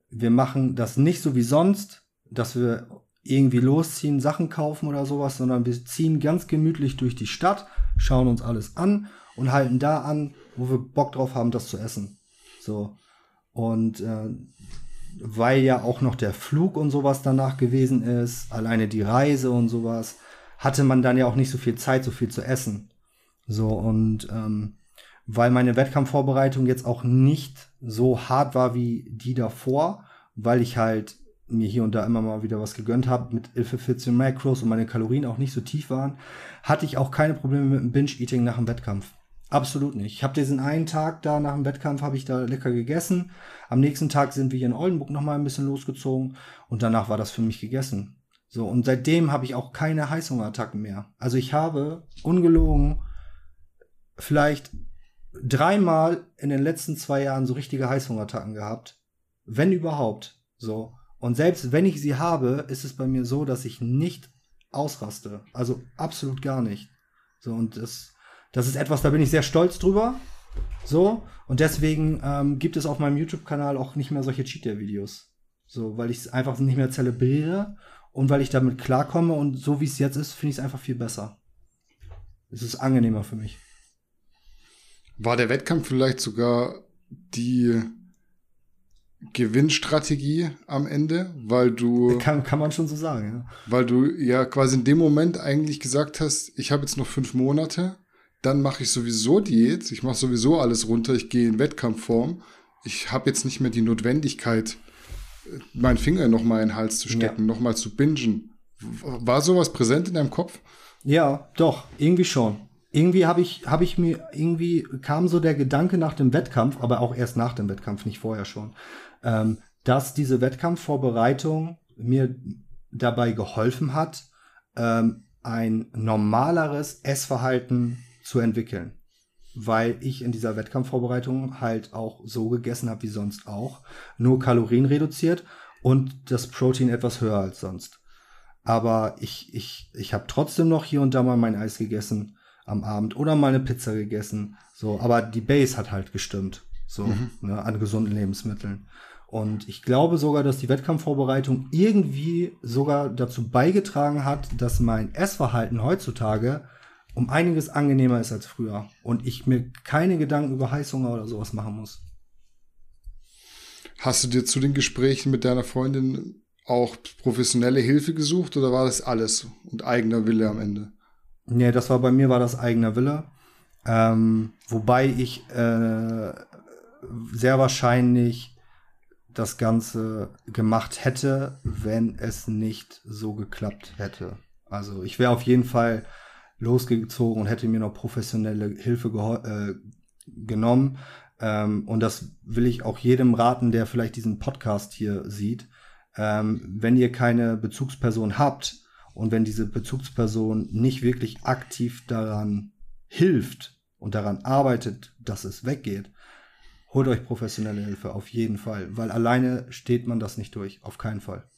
wir machen das nicht so wie sonst, dass wir irgendwie losziehen, Sachen kaufen oder sowas, sondern wir ziehen ganz gemütlich durch die Stadt, schauen uns alles an und halten da an, wo wir Bock drauf haben, das zu essen. So. Und äh, weil ja auch noch der Flug und sowas danach gewesen ist, alleine die Reise und sowas, hatte man dann ja auch nicht so viel Zeit, so viel zu essen. So, und ähm, weil meine Wettkampfvorbereitung jetzt auch nicht so hart war wie die davor, weil ich halt mir hier und da immer mal wieder was gegönnt habe mit 11, 14 Macros und meine Kalorien auch nicht so tief waren, hatte ich auch keine Probleme mit dem Binge-Eating nach dem Wettkampf. Absolut nicht. Ich habe diesen einen Tag da nach dem Wettkampf habe ich da lecker gegessen. Am nächsten Tag sind wir hier in Oldenburg noch mal ein bisschen losgezogen und danach war das für mich gegessen. So und seitdem habe ich auch keine Heißhungerattacken mehr. Also ich habe ungelogen vielleicht dreimal in den letzten zwei Jahren so richtige Heißhungerattacken gehabt. Wenn überhaupt. So. Und selbst wenn ich sie habe, ist es bei mir so, dass ich nicht ausraste. Also absolut gar nicht. So, und das, das ist etwas, da bin ich sehr stolz drüber. So, und deswegen ähm, gibt es auf meinem YouTube-Kanal auch nicht mehr solche Cheat-Videos. So, weil ich es einfach nicht mehr zelebriere und weil ich damit klarkomme und so wie es jetzt ist, finde ich es einfach viel besser. Es ist angenehmer für mich. War der Wettkampf vielleicht sogar die Gewinnstrategie am Ende, weil du. Kann, kann man schon so sagen, ja. Weil du ja quasi in dem Moment eigentlich gesagt hast, ich habe jetzt noch fünf Monate, dann mache ich sowieso Diät, ich mache sowieso alles runter, ich gehe in Wettkampfform. Ich habe jetzt nicht mehr die Notwendigkeit, meinen Finger noch mal in den Hals zu stecken, ja. noch mal zu bingen. War sowas präsent in deinem Kopf? Ja, doch, irgendwie schon irgendwie habe ich, habe ich mir, irgendwie kam so der Gedanke nach dem Wettkampf, aber auch erst nach dem Wettkampf, nicht vorher schon, ähm, dass diese Wettkampfvorbereitung mir dabei geholfen hat, ähm, ein normaleres Essverhalten zu entwickeln. Weil ich in dieser Wettkampfvorbereitung halt auch so gegessen habe wie sonst auch, nur Kalorien reduziert und das Protein etwas höher als sonst. Aber ich, ich, ich habe trotzdem noch hier und da mal mein Eis gegessen am Abend oder mal eine Pizza gegessen. So, aber die Base hat halt gestimmt. So, mhm. ne, an gesunden Lebensmitteln. Und ich glaube sogar, dass die Wettkampfvorbereitung irgendwie sogar dazu beigetragen hat, dass mein Essverhalten heutzutage um einiges angenehmer ist als früher. Und ich mir keine Gedanken über Heißhunger oder sowas machen muss. Hast du dir zu den Gesprächen mit deiner Freundin auch professionelle Hilfe gesucht oder war das alles und eigener Wille am Ende? Nee, das war bei mir war das eigener Wille. Ähm, wobei ich äh, sehr wahrscheinlich das Ganze gemacht hätte, wenn es nicht so geklappt hätte. Also ich wäre auf jeden Fall losgezogen und hätte mir noch professionelle Hilfe äh, genommen. Ähm, und das will ich auch jedem raten, der vielleicht diesen Podcast hier sieht. Ähm, wenn ihr keine Bezugsperson habt, und wenn diese Bezugsperson nicht wirklich aktiv daran hilft und daran arbeitet, dass es weggeht, holt euch professionelle Hilfe auf jeden Fall, weil alleine steht man das nicht durch, auf keinen Fall.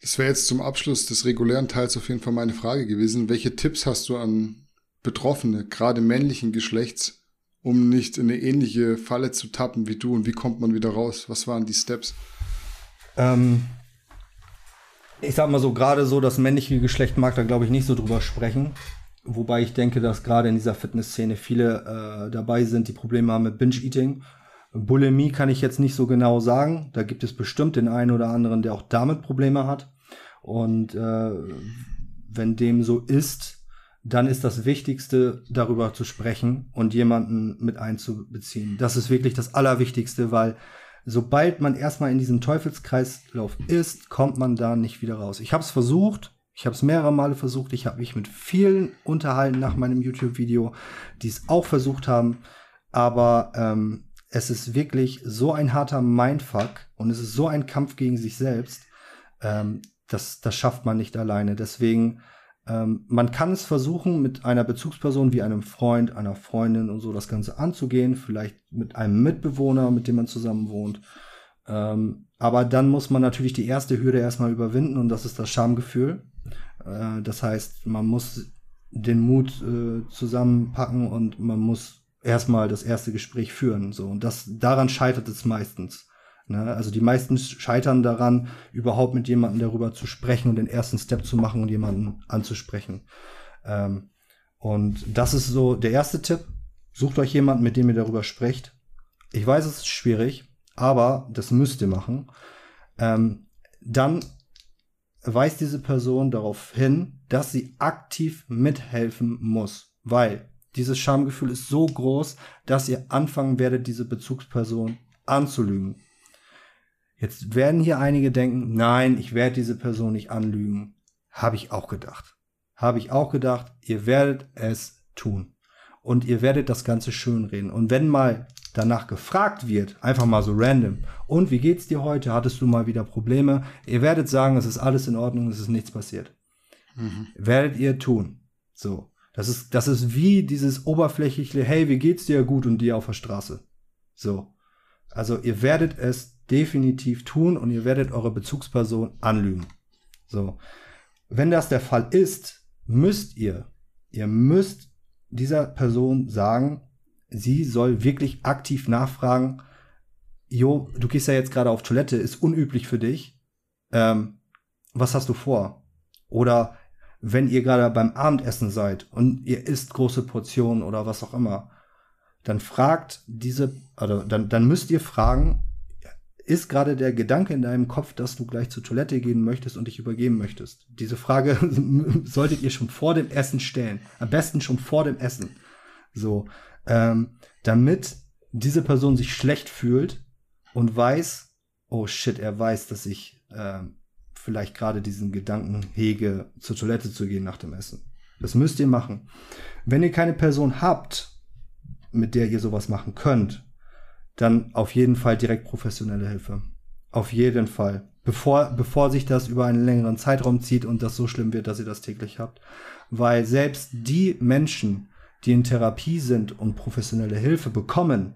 Das wäre jetzt zum Abschluss des regulären Teils auf jeden Fall meine Frage gewesen. Welche Tipps hast du an Betroffene, gerade männlichen Geschlechts, um nicht in eine ähnliche Falle zu tappen wie du und wie kommt man wieder raus? Was waren die Steps? Ähm, ich sag mal so, gerade so das männliche Geschlecht mag da, glaube ich, nicht so drüber sprechen. Wobei ich denke, dass gerade in dieser Fitnessszene viele äh, dabei sind, die Probleme haben mit Binge-Eating. Bulimie kann ich jetzt nicht so genau sagen. Da gibt es bestimmt den einen oder anderen, der auch damit Probleme hat. Und äh, wenn dem so ist, dann ist das Wichtigste, darüber zu sprechen und jemanden mit einzubeziehen. Das ist wirklich das Allerwichtigste, weil sobald man erstmal in diesem Teufelskreislauf ist, kommt man da nicht wieder raus. Ich habe es versucht, ich habe es mehrere Male versucht, ich habe mich mit vielen unterhalten nach meinem YouTube-Video, die es auch versucht haben, aber ähm, es ist wirklich so ein harter Mindfuck und es ist so ein Kampf gegen sich selbst, ähm, das, das schafft man nicht alleine. Deswegen ähm, man kann es versuchen, mit einer Bezugsperson wie einem Freund, einer Freundin und so das Ganze anzugehen, vielleicht mit einem Mitbewohner, mit dem man zusammen wohnt. Ähm, aber dann muss man natürlich die erste Hürde erstmal überwinden und das ist das Schamgefühl. Äh, das heißt, man muss den Mut äh, zusammenpacken und man muss erstmal das erste Gespräch führen. So. Und das, daran scheitert es meistens. Ne? Also die meisten scheitern daran, überhaupt mit jemandem darüber zu sprechen und den ersten Step zu machen und jemanden anzusprechen. Ähm, und das ist so der erste Tipp. Sucht euch jemanden, mit dem ihr darüber sprecht. Ich weiß, es ist schwierig, aber das müsst ihr machen. Ähm, dann weist diese Person darauf hin, dass sie aktiv mithelfen muss, weil dieses Schamgefühl ist so groß, dass ihr anfangen werdet, diese Bezugsperson anzulügen. Jetzt werden hier einige denken, nein, ich werde diese Person nicht anlügen. Habe ich auch gedacht. Habe ich auch gedacht, ihr werdet es tun. Und ihr werdet das Ganze schönreden. Und wenn mal danach gefragt wird, einfach mal so random, und wie geht's dir heute? Hattest du mal wieder Probleme? Ihr werdet sagen, es ist alles in Ordnung, es ist nichts passiert. Mhm. Werdet ihr tun. So. Das ist, das ist wie dieses oberflächliche, hey, wie geht's dir gut und dir auf der Straße? So. Also ihr werdet es definitiv tun und ihr werdet eure Bezugsperson anlügen. So. Wenn das der Fall ist, müsst ihr, ihr müsst dieser Person sagen, sie soll wirklich aktiv nachfragen, Jo, du gehst ja jetzt gerade auf Toilette, ist unüblich für dich. Ähm, was hast du vor? Oder wenn ihr gerade beim Abendessen seid und ihr isst große Portionen oder was auch immer, dann fragt diese, also dann, dann müsst ihr fragen, ist gerade der Gedanke in deinem Kopf, dass du gleich zur Toilette gehen möchtest und dich übergeben möchtest? Diese Frage solltet ihr schon vor dem Essen stellen. Am besten schon vor dem Essen. So, ähm, damit diese Person sich schlecht fühlt und weiß, oh shit, er weiß, dass ich ähm, vielleicht gerade diesen Gedanken hege, zur Toilette zu gehen nach dem Essen. Das müsst ihr machen. Wenn ihr keine Person habt, mit der ihr sowas machen könnt, dann auf jeden Fall direkt professionelle Hilfe. Auf jeden Fall. Bevor, bevor sich das über einen längeren Zeitraum zieht und das so schlimm wird, dass ihr das täglich habt. Weil selbst die Menschen, die in Therapie sind und professionelle Hilfe bekommen,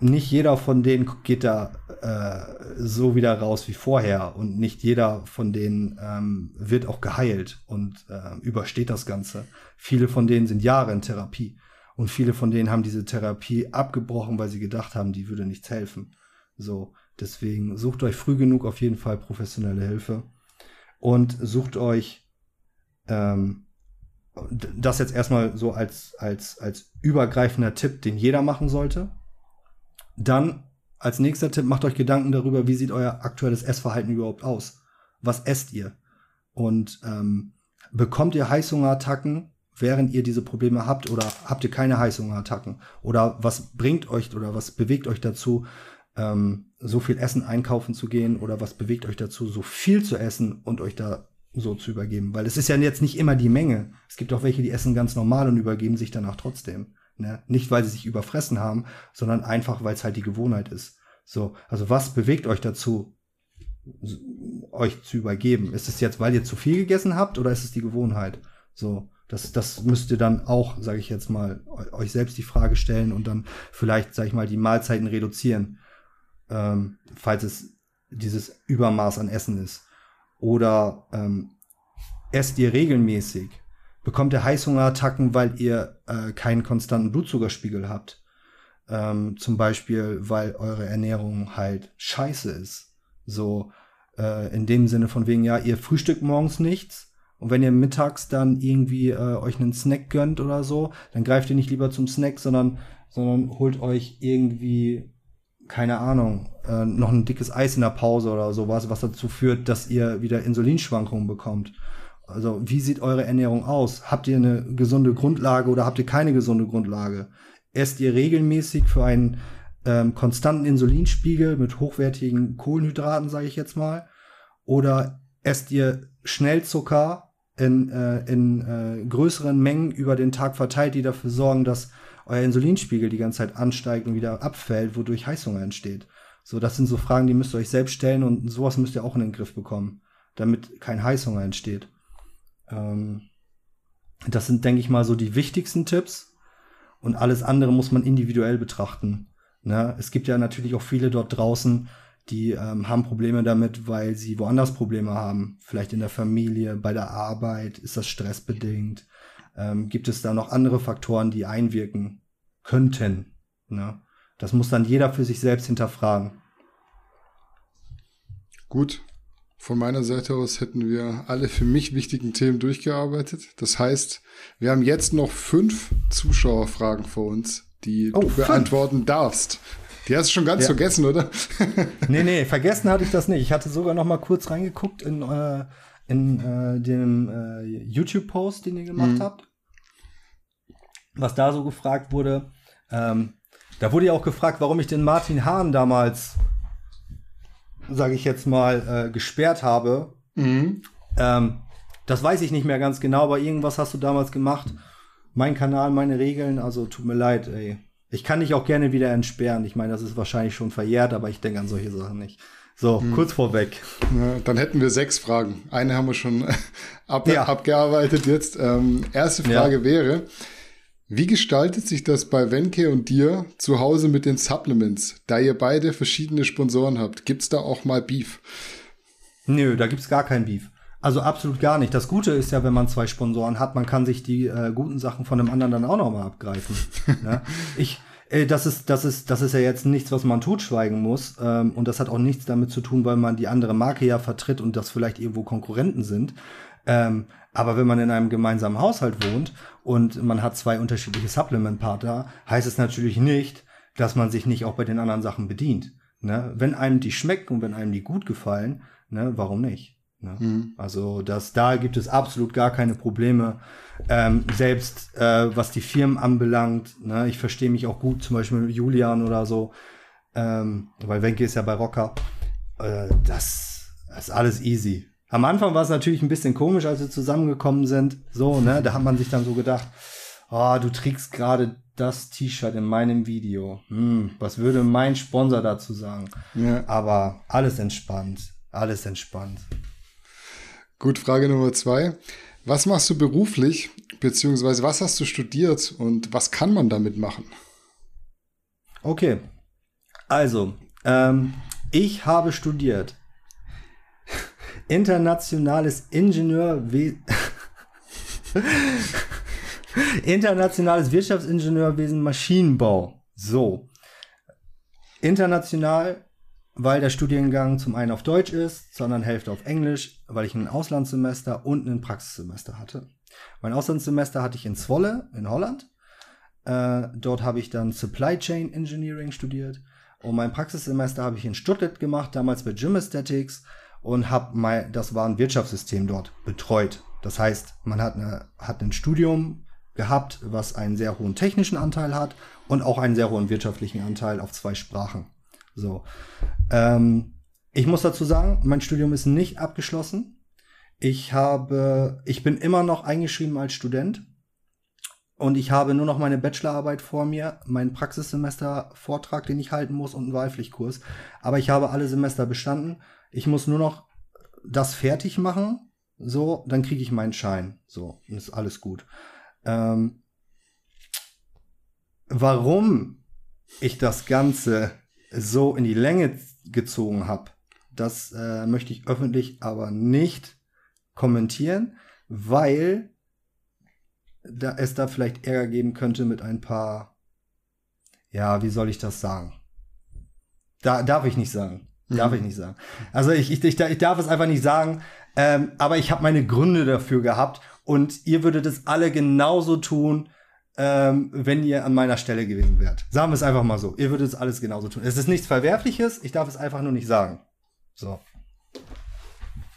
nicht jeder von denen geht da äh, so wieder raus wie vorher und nicht jeder von denen ähm, wird auch geheilt und äh, übersteht das Ganze. Viele von denen sind Jahre in Therapie und viele von denen haben diese Therapie abgebrochen, weil sie gedacht haben, die würde nichts helfen. So, deswegen sucht euch früh genug auf jeden Fall professionelle Hilfe und sucht euch ähm, das jetzt erstmal so als, als, als übergreifender Tipp, den jeder machen sollte dann als nächster Tipp, macht euch Gedanken darüber, wie sieht euer aktuelles Essverhalten überhaupt aus? Was esst ihr? Und ähm, bekommt ihr Heißhungerattacken, während ihr diese Probleme habt, oder habt ihr keine Heißhungerattacken? Oder was bringt euch oder was bewegt euch dazu, ähm, so viel Essen einkaufen zu gehen? Oder was bewegt euch dazu, so viel zu essen und euch da so zu übergeben? Weil es ist ja jetzt nicht immer die Menge. Es gibt auch welche, die essen ganz normal und übergeben sich danach trotzdem. Ne? Nicht, weil sie sich überfressen haben, sondern einfach, weil es halt die Gewohnheit ist. So, also was bewegt euch dazu, euch zu übergeben? Ist es jetzt, weil ihr zu viel gegessen habt oder ist es die Gewohnheit? So, das, das müsst ihr dann auch, sage ich jetzt mal, euch selbst die Frage stellen und dann vielleicht, sage ich mal, die Mahlzeiten reduzieren, ähm, falls es dieses Übermaß an Essen ist. Oder ähm, esst ihr regelmäßig? bekommt ihr Heißhungerattacken, weil ihr äh, keinen konstanten Blutzuckerspiegel habt. Ähm, zum Beispiel, weil eure Ernährung halt scheiße ist. So äh, in dem Sinne von wegen, ja, ihr frühstückt morgens nichts und wenn ihr mittags dann irgendwie äh, euch einen Snack gönnt oder so, dann greift ihr nicht lieber zum Snack, sondern, sondern holt euch irgendwie, keine Ahnung, äh, noch ein dickes Eis in der Pause oder sowas, was dazu führt, dass ihr wieder Insulinschwankungen bekommt. Also wie sieht eure Ernährung aus? Habt ihr eine gesunde Grundlage oder habt ihr keine gesunde Grundlage? Esst ihr regelmäßig für einen ähm, konstanten Insulinspiegel mit hochwertigen Kohlenhydraten, sage ich jetzt mal? Oder esst ihr Schnellzucker in, äh, in äh, größeren Mengen über den Tag verteilt, die dafür sorgen, dass euer Insulinspiegel die ganze Zeit ansteigt und wieder abfällt, wodurch Heißhunger entsteht? So, das sind so Fragen, die müsst ihr euch selbst stellen und sowas müsst ihr auch in den Griff bekommen, damit kein Heißhunger entsteht. Ähm, das sind, denke ich mal, so die wichtigsten Tipps. Und alles andere muss man individuell betrachten. Ne? Es gibt ja natürlich auch viele dort draußen, die ähm, haben Probleme damit, weil sie woanders Probleme haben. Vielleicht in der Familie, bei der Arbeit, ist das stressbedingt. Ähm, gibt es da noch andere Faktoren, die einwirken? könnten. Ne? Das muss dann jeder für sich selbst hinterfragen. Gut. Von meiner Seite aus hätten wir alle für mich wichtigen Themen durchgearbeitet. Das heißt, wir haben jetzt noch fünf Zuschauerfragen vor uns, die oh, du beantworten fünf. darfst. Die hast du schon ganz ja. vergessen, oder? nee, nee, vergessen hatte ich das nicht. Ich hatte sogar noch mal kurz reingeguckt in, äh, in äh, dem äh, YouTube-Post, den ihr gemacht mhm. habt. Was da so gefragt wurde. Ähm, da wurde ja auch gefragt, warum ich den Martin Hahn damals sage ich jetzt mal, äh, gesperrt habe. Mhm. Ähm, das weiß ich nicht mehr ganz genau, aber irgendwas hast du damals gemacht. Mein Kanal, meine Regeln, also tut mir leid, ey. Ich kann dich auch gerne wieder entsperren. Ich meine, das ist wahrscheinlich schon verjährt, aber ich denke an solche Sachen nicht. So, hm. kurz vorweg. Ja, dann hätten wir sechs Fragen. Eine haben wir schon ab ja. abgearbeitet jetzt. Ähm, erste Frage ja. wäre, wie gestaltet sich das bei Wenke und dir zu Hause mit den Supplements, da ihr beide verschiedene Sponsoren habt? Gibt's da auch mal Beef? Nö, da gibt's gar kein Beef. Also absolut gar nicht. Das Gute ist ja, wenn man zwei Sponsoren hat, man kann sich die äh, guten Sachen von dem anderen dann auch noch mal abgreifen. ne? Ich, äh, das ist, das ist, das ist ja jetzt nichts, was man totschweigen muss. Ähm, und das hat auch nichts damit zu tun, weil man die andere Marke ja vertritt und das vielleicht irgendwo Konkurrenten sind. Ähm, aber wenn man in einem gemeinsamen Haushalt wohnt und man hat zwei unterschiedliche Supplement-Partner, heißt es natürlich nicht, dass man sich nicht auch bei den anderen Sachen bedient. Ne? Wenn einem die schmecken und wenn einem die gut gefallen, ne, warum nicht? Ne? Mhm. Also das, da gibt es absolut gar keine Probleme. Ähm, selbst äh, was die Firmen anbelangt, ne? ich verstehe mich auch gut, zum Beispiel mit Julian oder so, ähm, weil Wenke ist ja bei Rocker. Äh, das, das ist alles easy. Am Anfang war es natürlich ein bisschen komisch, als wir zusammengekommen sind. So, ne, da hat man sich dann so gedacht, oh, du trägst gerade das T-Shirt in meinem Video. Hm, was würde mein Sponsor dazu sagen? Ja. Aber alles entspannt, alles entspannt. Gut, Frage Nummer zwei. Was machst du beruflich, beziehungsweise was hast du studiert und was kann man damit machen? Okay, also, ähm, ich habe studiert internationales Ingenieurwesen. internationales Wirtschaftsingenieurwesen Maschinenbau. So. International, weil der Studiengang zum einen auf Deutsch ist, sondern Hälfte auf Englisch, weil ich ein Auslandssemester und ein Praxissemester hatte. Mein Auslandssemester hatte ich in Zwolle in Holland. Äh, dort habe ich dann Supply Chain Engineering studiert. Und mein Praxissemester habe ich in Stuttgart gemacht, damals bei Gymnastatics und habe mal, das war ein Wirtschaftssystem dort betreut. Das heißt, man hat, eine, hat ein Studium gehabt, was einen sehr hohen technischen Anteil hat und auch einen sehr hohen wirtschaftlichen Anteil auf zwei Sprachen. So. Ähm, ich muss dazu sagen, mein Studium ist nicht abgeschlossen. Ich habe, ich bin immer noch eingeschrieben als Student und ich habe nur noch meine Bachelorarbeit vor mir, meinen Praxissemester-Vortrag, den ich halten muss und einen Wahlpflichtkurs. Aber ich habe alle Semester bestanden ich muss nur noch das fertig machen, so, dann kriege ich meinen Schein. So, ist alles gut. Ähm, warum ich das Ganze so in die Länge gezogen habe, das äh, möchte ich öffentlich aber nicht kommentieren, weil da es da vielleicht Ärger geben könnte mit ein paar, ja, wie soll ich das sagen? Da darf ich nicht sagen. Darf mhm. ich nicht sagen. Also ich, ich, ich, ich darf es einfach nicht sagen, ähm, aber ich habe meine Gründe dafür gehabt und ihr würdet es alle genauso tun, ähm, wenn ihr an meiner Stelle gewesen wärt. Sagen wir es einfach mal so. Ihr würdet es alles genauso tun. Es ist nichts Verwerfliches, ich darf es einfach nur nicht sagen. So.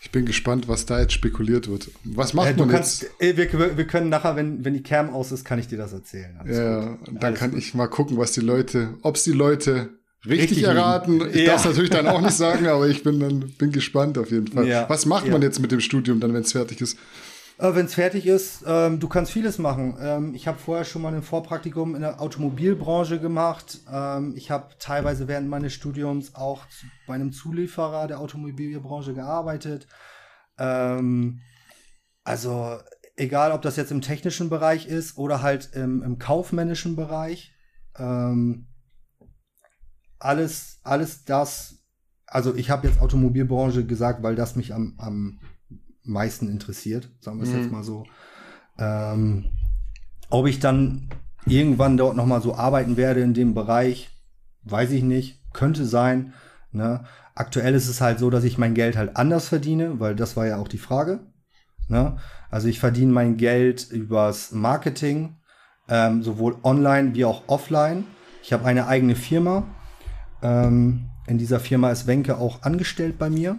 Ich bin gespannt, was da jetzt spekuliert wird. Was macht äh, man kannst, jetzt? Äh, wir, wir, können nachher, wenn, wenn die Cam aus ist, kann ich dir das erzählen. Alles ja, gut. dann kann gut. ich mal gucken, was die Leute, ob es die Leute Richtig, richtig erraten. Ich ja. darf es natürlich dann auch nicht sagen, aber ich bin dann bin gespannt auf jeden Fall. Ja. Was macht ja. man jetzt mit dem Studium dann, wenn es fertig ist? Äh, wenn es fertig ist, ähm, du kannst vieles machen. Ähm, ich habe vorher schon mal ein Vorpraktikum in der Automobilbranche gemacht. Ähm, ich habe teilweise während meines Studiums auch bei einem Zulieferer der Automobilbranche gearbeitet. Ähm, also egal, ob das jetzt im technischen Bereich ist oder halt im, im kaufmännischen Bereich. Ähm, alles, alles das, also ich habe jetzt Automobilbranche gesagt, weil das mich am, am meisten interessiert, sagen wir es mhm. jetzt mal so. Ähm, ob ich dann irgendwann dort nochmal so arbeiten werde in dem Bereich, weiß ich nicht, könnte sein. Ne? Aktuell ist es halt so, dass ich mein Geld halt anders verdiene, weil das war ja auch die Frage. Ne? Also ich verdiene mein Geld übers Marketing, ähm, sowohl online wie auch offline. Ich habe eine eigene Firma. Ähm, in dieser Firma ist Wenke auch angestellt bei mir.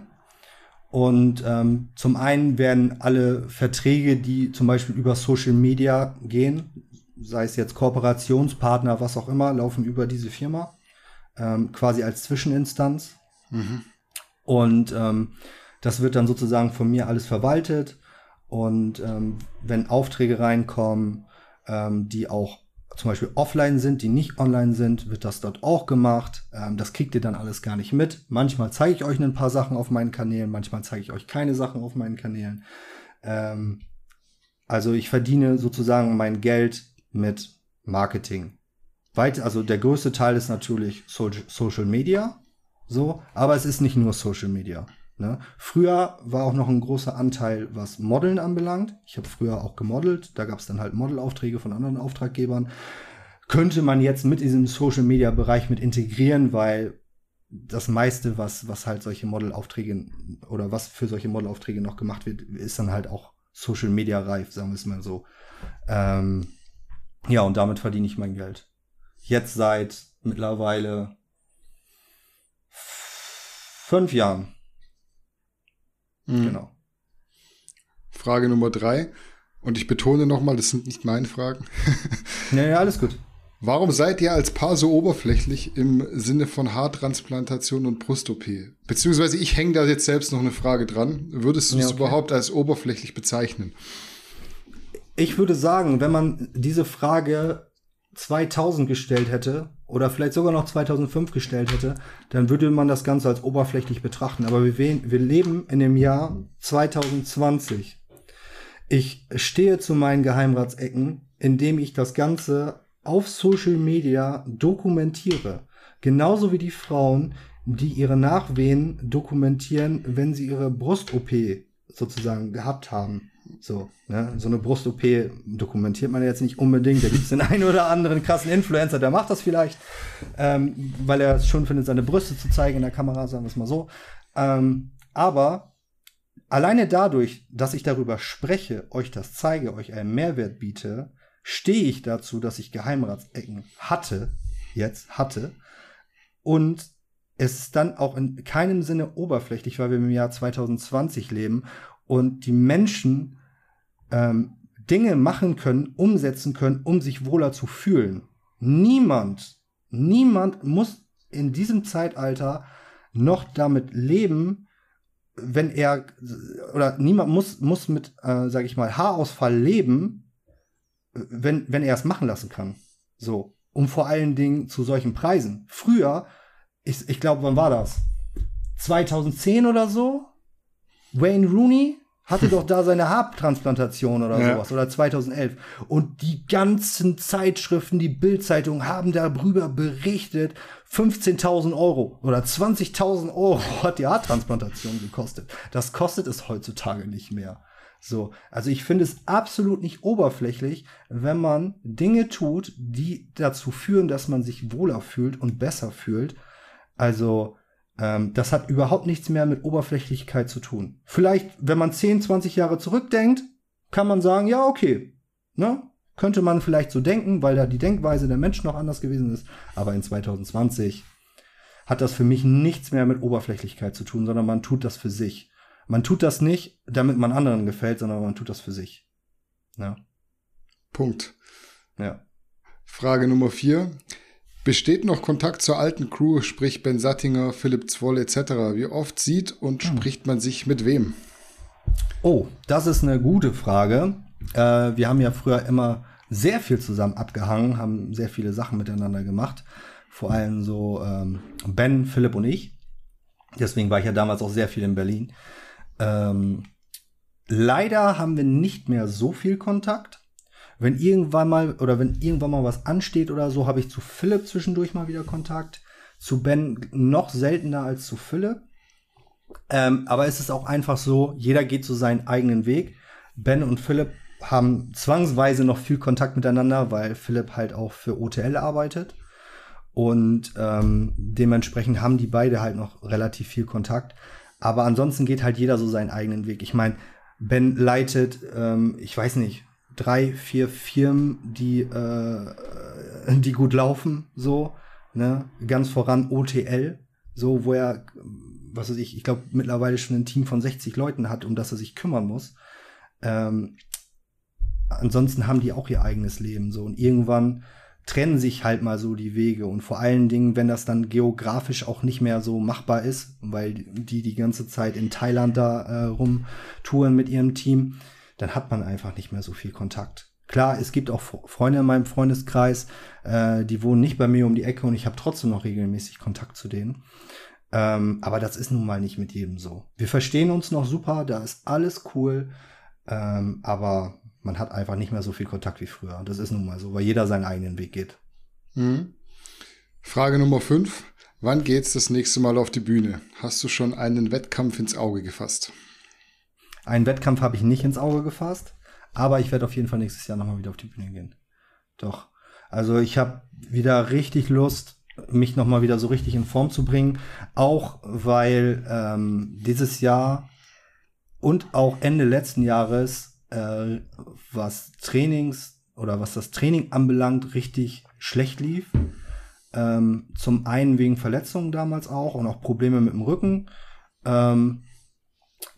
Und ähm, zum einen werden alle Verträge, die zum Beispiel über Social Media gehen, sei es jetzt Kooperationspartner, was auch immer, laufen über diese Firma, ähm, quasi als Zwischeninstanz. Mhm. Und ähm, das wird dann sozusagen von mir alles verwaltet. Und ähm, wenn Aufträge reinkommen, ähm, die auch zum Beispiel offline sind, die nicht online sind, wird das dort auch gemacht. Ähm, das kriegt ihr dann alles gar nicht mit. Manchmal zeige ich euch ein paar Sachen auf meinen Kanälen, manchmal zeige ich euch keine Sachen auf meinen Kanälen. Ähm, also ich verdiene sozusagen mein Geld mit Marketing. Weit, also der größte Teil ist natürlich so Social Media, so, aber es ist nicht nur Social Media. Ne? Früher war auch noch ein großer Anteil, was Modeln anbelangt. Ich habe früher auch gemodelt. Da gab es dann halt Modelaufträge von anderen Auftraggebern. Könnte man jetzt mit diesem Social Media Bereich mit integrieren, weil das meiste, was, was halt solche Modelaufträge oder was für solche Modelaufträge noch gemacht wird, ist dann halt auch Social Media reif, sagen wir es mal so. Ähm, ja, und damit verdiene ich mein Geld. Jetzt seit mittlerweile fünf Jahren. Mhm. Genau. Frage Nummer drei. Und ich betone nochmal, das sind nicht meine Fragen. ja, ja, alles gut. Warum seid ihr als Paar so oberflächlich im Sinne von Haartransplantation und Brust-OP? Beziehungsweise ich hänge da jetzt selbst noch eine Frage dran. Würdest du es ja, okay. überhaupt als oberflächlich bezeichnen? Ich würde sagen, wenn man diese Frage 2000 gestellt hätte oder vielleicht sogar noch 2005 gestellt hätte, dann würde man das Ganze als oberflächlich betrachten. Aber wir, wir leben in dem Jahr 2020. Ich stehe zu meinen Geheimratsecken, indem ich das Ganze auf Social Media dokumentiere. Genauso wie die Frauen, die ihre Nachwehen dokumentieren, wenn sie ihre Brust-OP sozusagen gehabt haben. So, ne? so eine Brust-OP dokumentiert man jetzt nicht unbedingt. Da gibt es den einen oder anderen krassen Influencer, der macht das vielleicht, ähm, weil er es schon findet, seine Brüste zu zeigen in der Kamera, sagen wir es mal so. Ähm, aber alleine dadurch, dass ich darüber spreche, euch das zeige, euch einen Mehrwert biete, stehe ich dazu, dass ich Geheimratsecken hatte, jetzt hatte, und es ist dann auch in keinem Sinne oberflächlich, weil wir im Jahr 2020 leben und die Menschen ähm, Dinge machen können, umsetzen können, um sich wohler zu fühlen. Niemand, niemand muss in diesem Zeitalter noch damit leben, wenn er oder niemand muss muss mit, äh, sage ich mal, Haarausfall leben, wenn wenn er es machen lassen kann. So, um vor allen Dingen zu solchen Preisen. Früher, ich, ich glaube, wann war das? 2010 oder so? Wayne Rooney hatte doch da seine Haartransplantation oder ja. sowas oder 2011 und die ganzen Zeitschriften, die Bildzeitung haben darüber berichtet. 15.000 Euro oder 20.000 Euro hat die Haartransplantation gekostet. Das kostet es heutzutage nicht mehr. So, also ich finde es absolut nicht oberflächlich, wenn man Dinge tut, die dazu führen, dass man sich wohler fühlt und besser fühlt. Also ähm, das hat überhaupt nichts mehr mit Oberflächlichkeit zu tun. Vielleicht, wenn man 10, 20 Jahre zurückdenkt, kann man sagen, ja, okay, ne? Könnte man vielleicht so denken, weil da die Denkweise der Menschen noch anders gewesen ist. Aber in 2020 hat das für mich nichts mehr mit Oberflächlichkeit zu tun, sondern man tut das für sich. Man tut das nicht, damit man anderen gefällt, sondern man tut das für sich. Ja. Punkt. Ja. Frage Nummer vier. Besteht noch Kontakt zur alten Crew, sprich Ben Sattinger, Philipp Zwoll etc.? Wie oft sieht und hm. spricht man sich mit wem? Oh, das ist eine gute Frage. Äh, wir haben ja früher immer sehr viel zusammen abgehangen, haben sehr viele Sachen miteinander gemacht. Vor allem so ähm, Ben, Philipp und ich. Deswegen war ich ja damals auch sehr viel in Berlin. Ähm, leider haben wir nicht mehr so viel Kontakt. Wenn irgendwann mal oder wenn irgendwann mal was ansteht oder so, habe ich zu Philipp zwischendurch mal wieder Kontakt. Zu Ben noch seltener als zu Philipp. Ähm, aber es ist auch einfach so, jeder geht so seinen eigenen Weg. Ben und Philipp haben zwangsweise noch viel Kontakt miteinander, weil Philipp halt auch für OTL arbeitet. Und ähm, dementsprechend haben die beide halt noch relativ viel Kontakt. Aber ansonsten geht halt jeder so seinen eigenen Weg. Ich meine, Ben leitet, ähm, ich weiß nicht, drei, vier Firmen, die, äh, die gut laufen, so, ne? Ganz voran OTL, so, wo er, was weiß ich, ich glaube mittlerweile schon ein Team von 60 Leuten hat, um das er sich kümmern muss. Ähm, ansonsten haben die auch ihr eigenes Leben, so, und irgendwann trennen sich halt mal so die Wege und vor allen Dingen, wenn das dann geografisch auch nicht mehr so machbar ist, weil die die ganze Zeit in Thailand da äh, rumtouren mit ihrem Team, dann hat man einfach nicht mehr so viel Kontakt. Klar, es gibt auch Freunde in meinem Freundeskreis, äh, die wohnen nicht bei mir um die Ecke und ich habe trotzdem noch regelmäßig Kontakt zu denen. Ähm, aber das ist nun mal nicht mit jedem so. Wir verstehen uns noch super, da ist alles cool, ähm, aber man hat einfach nicht mehr so viel Kontakt wie früher. Das ist nun mal so, weil jeder seinen eigenen Weg geht. Mhm. Frage Nummer 5. Wann geht's das nächste Mal auf die Bühne? Hast du schon einen Wettkampf ins Auge gefasst? Einen Wettkampf habe ich nicht ins Auge gefasst, aber ich werde auf jeden Fall nächstes Jahr nochmal wieder auf die Bühne gehen. Doch. Also ich habe wieder richtig Lust, mich nochmal wieder so richtig in Form zu bringen. Auch weil ähm, dieses Jahr und auch Ende letzten Jahres, äh, was Trainings oder was das Training anbelangt, richtig schlecht lief. Ähm, zum einen wegen Verletzungen damals auch und auch Probleme mit dem Rücken. Ähm,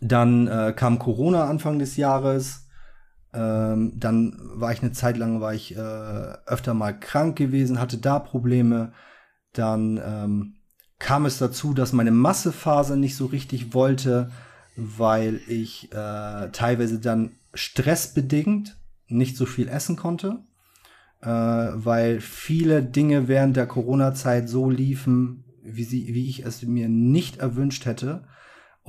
dann äh, kam Corona Anfang des Jahres. Ähm, dann war ich eine Zeit lang, war ich äh, öfter mal krank gewesen, hatte da Probleme. Dann ähm, kam es dazu, dass meine Massephase nicht so richtig wollte, weil ich äh, teilweise dann stressbedingt nicht so viel essen konnte, äh, weil viele Dinge während der Corona-Zeit so liefen, wie, sie, wie ich es mir nicht erwünscht hätte.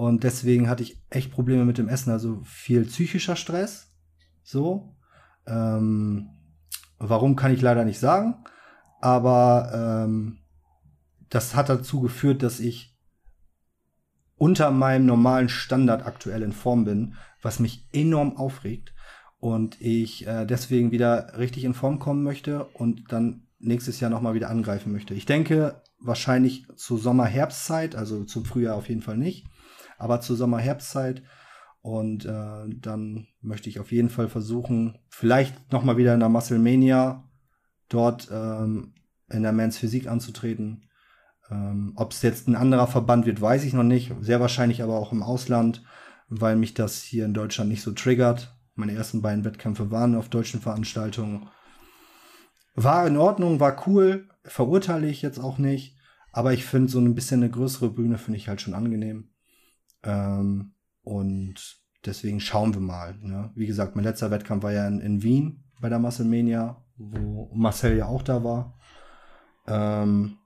Und deswegen hatte ich echt Probleme mit dem Essen, also viel psychischer Stress. So. Ähm, warum kann ich leider nicht sagen. Aber ähm, das hat dazu geführt, dass ich unter meinem normalen Standard aktuell in Form bin, was mich enorm aufregt und ich äh, deswegen wieder richtig in Form kommen möchte und dann nächstes Jahr nochmal wieder angreifen möchte. Ich denke wahrscheinlich zur Sommer-Herbstzeit, also zum Frühjahr auf jeden Fall nicht, aber zur Sommer-Herbstzeit. Und äh, dann möchte ich auf jeden Fall versuchen, vielleicht noch mal wieder in der Musclemania dort ähm, in der Men's Physik anzutreten. Ähm, Ob es jetzt ein anderer Verband wird, weiß ich noch nicht. Sehr wahrscheinlich aber auch im Ausland, weil mich das hier in Deutschland nicht so triggert. Meine ersten beiden Wettkämpfe waren auf deutschen Veranstaltungen. War in Ordnung, war cool, verurteile ich jetzt auch nicht. Aber ich finde so ein bisschen eine größere Bühne finde ich halt schon angenehm. Ähm, und deswegen schauen wir mal. Ne? Wie gesagt, mein letzter Wettkampf war ja in, in Wien bei der Musclemania, wo Marcel ja auch da war. Ähm,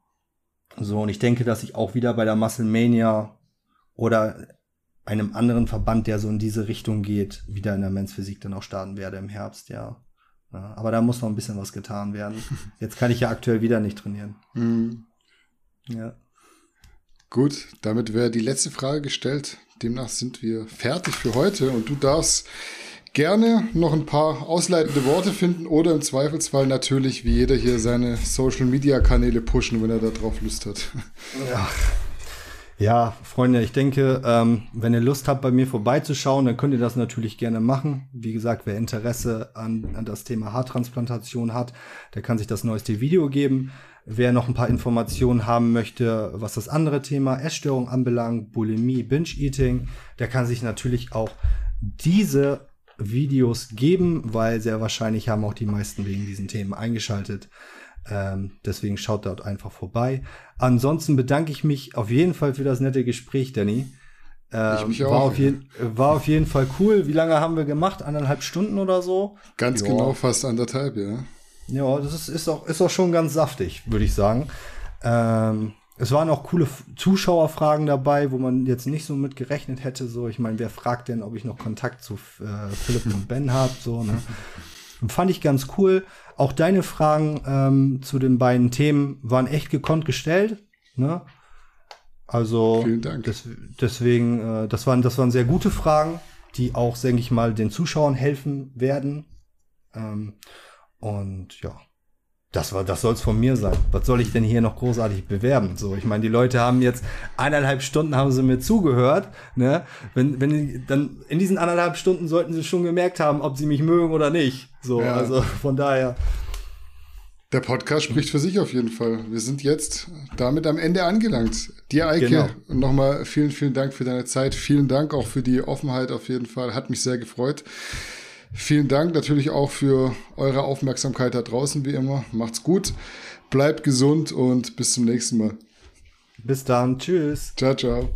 so, und ich denke, dass ich auch wieder bei der Musclemania oder einem anderen Verband, der so in diese Richtung geht, wieder in der Men's Physik dann auch starten werde im Herbst, ja. ja. aber da muss noch ein bisschen was getan werden. Jetzt kann ich ja aktuell wieder nicht trainieren. Mhm. Ja. Gut, damit wäre die letzte Frage gestellt. Demnach sind wir fertig für heute und du darfst gerne noch ein paar ausleitende Worte finden oder im Zweifelsfall natürlich wie jeder hier seine Social Media Kanäle pushen, wenn er darauf Lust hat. Ja. Ja, Freunde, ich denke, ähm, wenn ihr Lust habt, bei mir vorbeizuschauen, dann könnt ihr das natürlich gerne machen. Wie gesagt, wer Interesse an, an das Thema Haartransplantation hat, der kann sich das neueste Video geben. Wer noch ein paar Informationen haben möchte, was das andere Thema Essstörung anbelangt, Bulimie, Binge-Eating, der kann sich natürlich auch diese Videos geben, weil sehr wahrscheinlich haben auch die meisten wegen diesen Themen eingeschaltet. Ähm, deswegen schaut dort einfach vorbei. Ansonsten bedanke ich mich auf jeden Fall für das nette Gespräch, Danny. Ähm, ich mich auch. War auf, jeden, war auf jeden Fall cool. Wie lange haben wir gemacht? Anderthalb Stunden oder so? Ganz Joa. genau, fast anderthalb, ja. Ja, das ist, ist, auch, ist auch schon ganz saftig, würde ich sagen. Ähm, es waren auch coole Zuschauerfragen dabei, wo man jetzt nicht so mit gerechnet hätte. So, ich meine, wer fragt denn, ob ich noch Kontakt zu äh, Philipp und Ben habe? So, ne? Fand ich ganz cool. Auch deine Fragen ähm, zu den beiden Themen waren echt gekonnt gestellt. Ne? Also Vielen Dank. Des, deswegen, äh, das waren, das waren sehr gute Fragen. die auch, denke ich mal, den Zuschauern helfen werden. Ähm, und ja, das war, das soll es von mir sein. Was soll ich denn hier noch großartig bewerben? So, ich meine, die Leute haben jetzt eineinhalb Stunden haben sie mir zugehört. Ne? Wenn, wenn dann in diesen eineinhalb Stunden sollten sie schon gemerkt haben, ob sie mich mögen oder nicht. So, ja. also von daher. Der Podcast spricht für sich auf jeden Fall. Wir sind jetzt damit am Ende angelangt. Dir, Eike, genau. nochmal vielen, vielen Dank für deine Zeit. Vielen Dank auch für die Offenheit auf jeden Fall. Hat mich sehr gefreut. Vielen Dank natürlich auch für eure Aufmerksamkeit da draußen, wie immer. Macht's gut, bleibt gesund und bis zum nächsten Mal. Bis dann, tschüss. Ciao, ciao.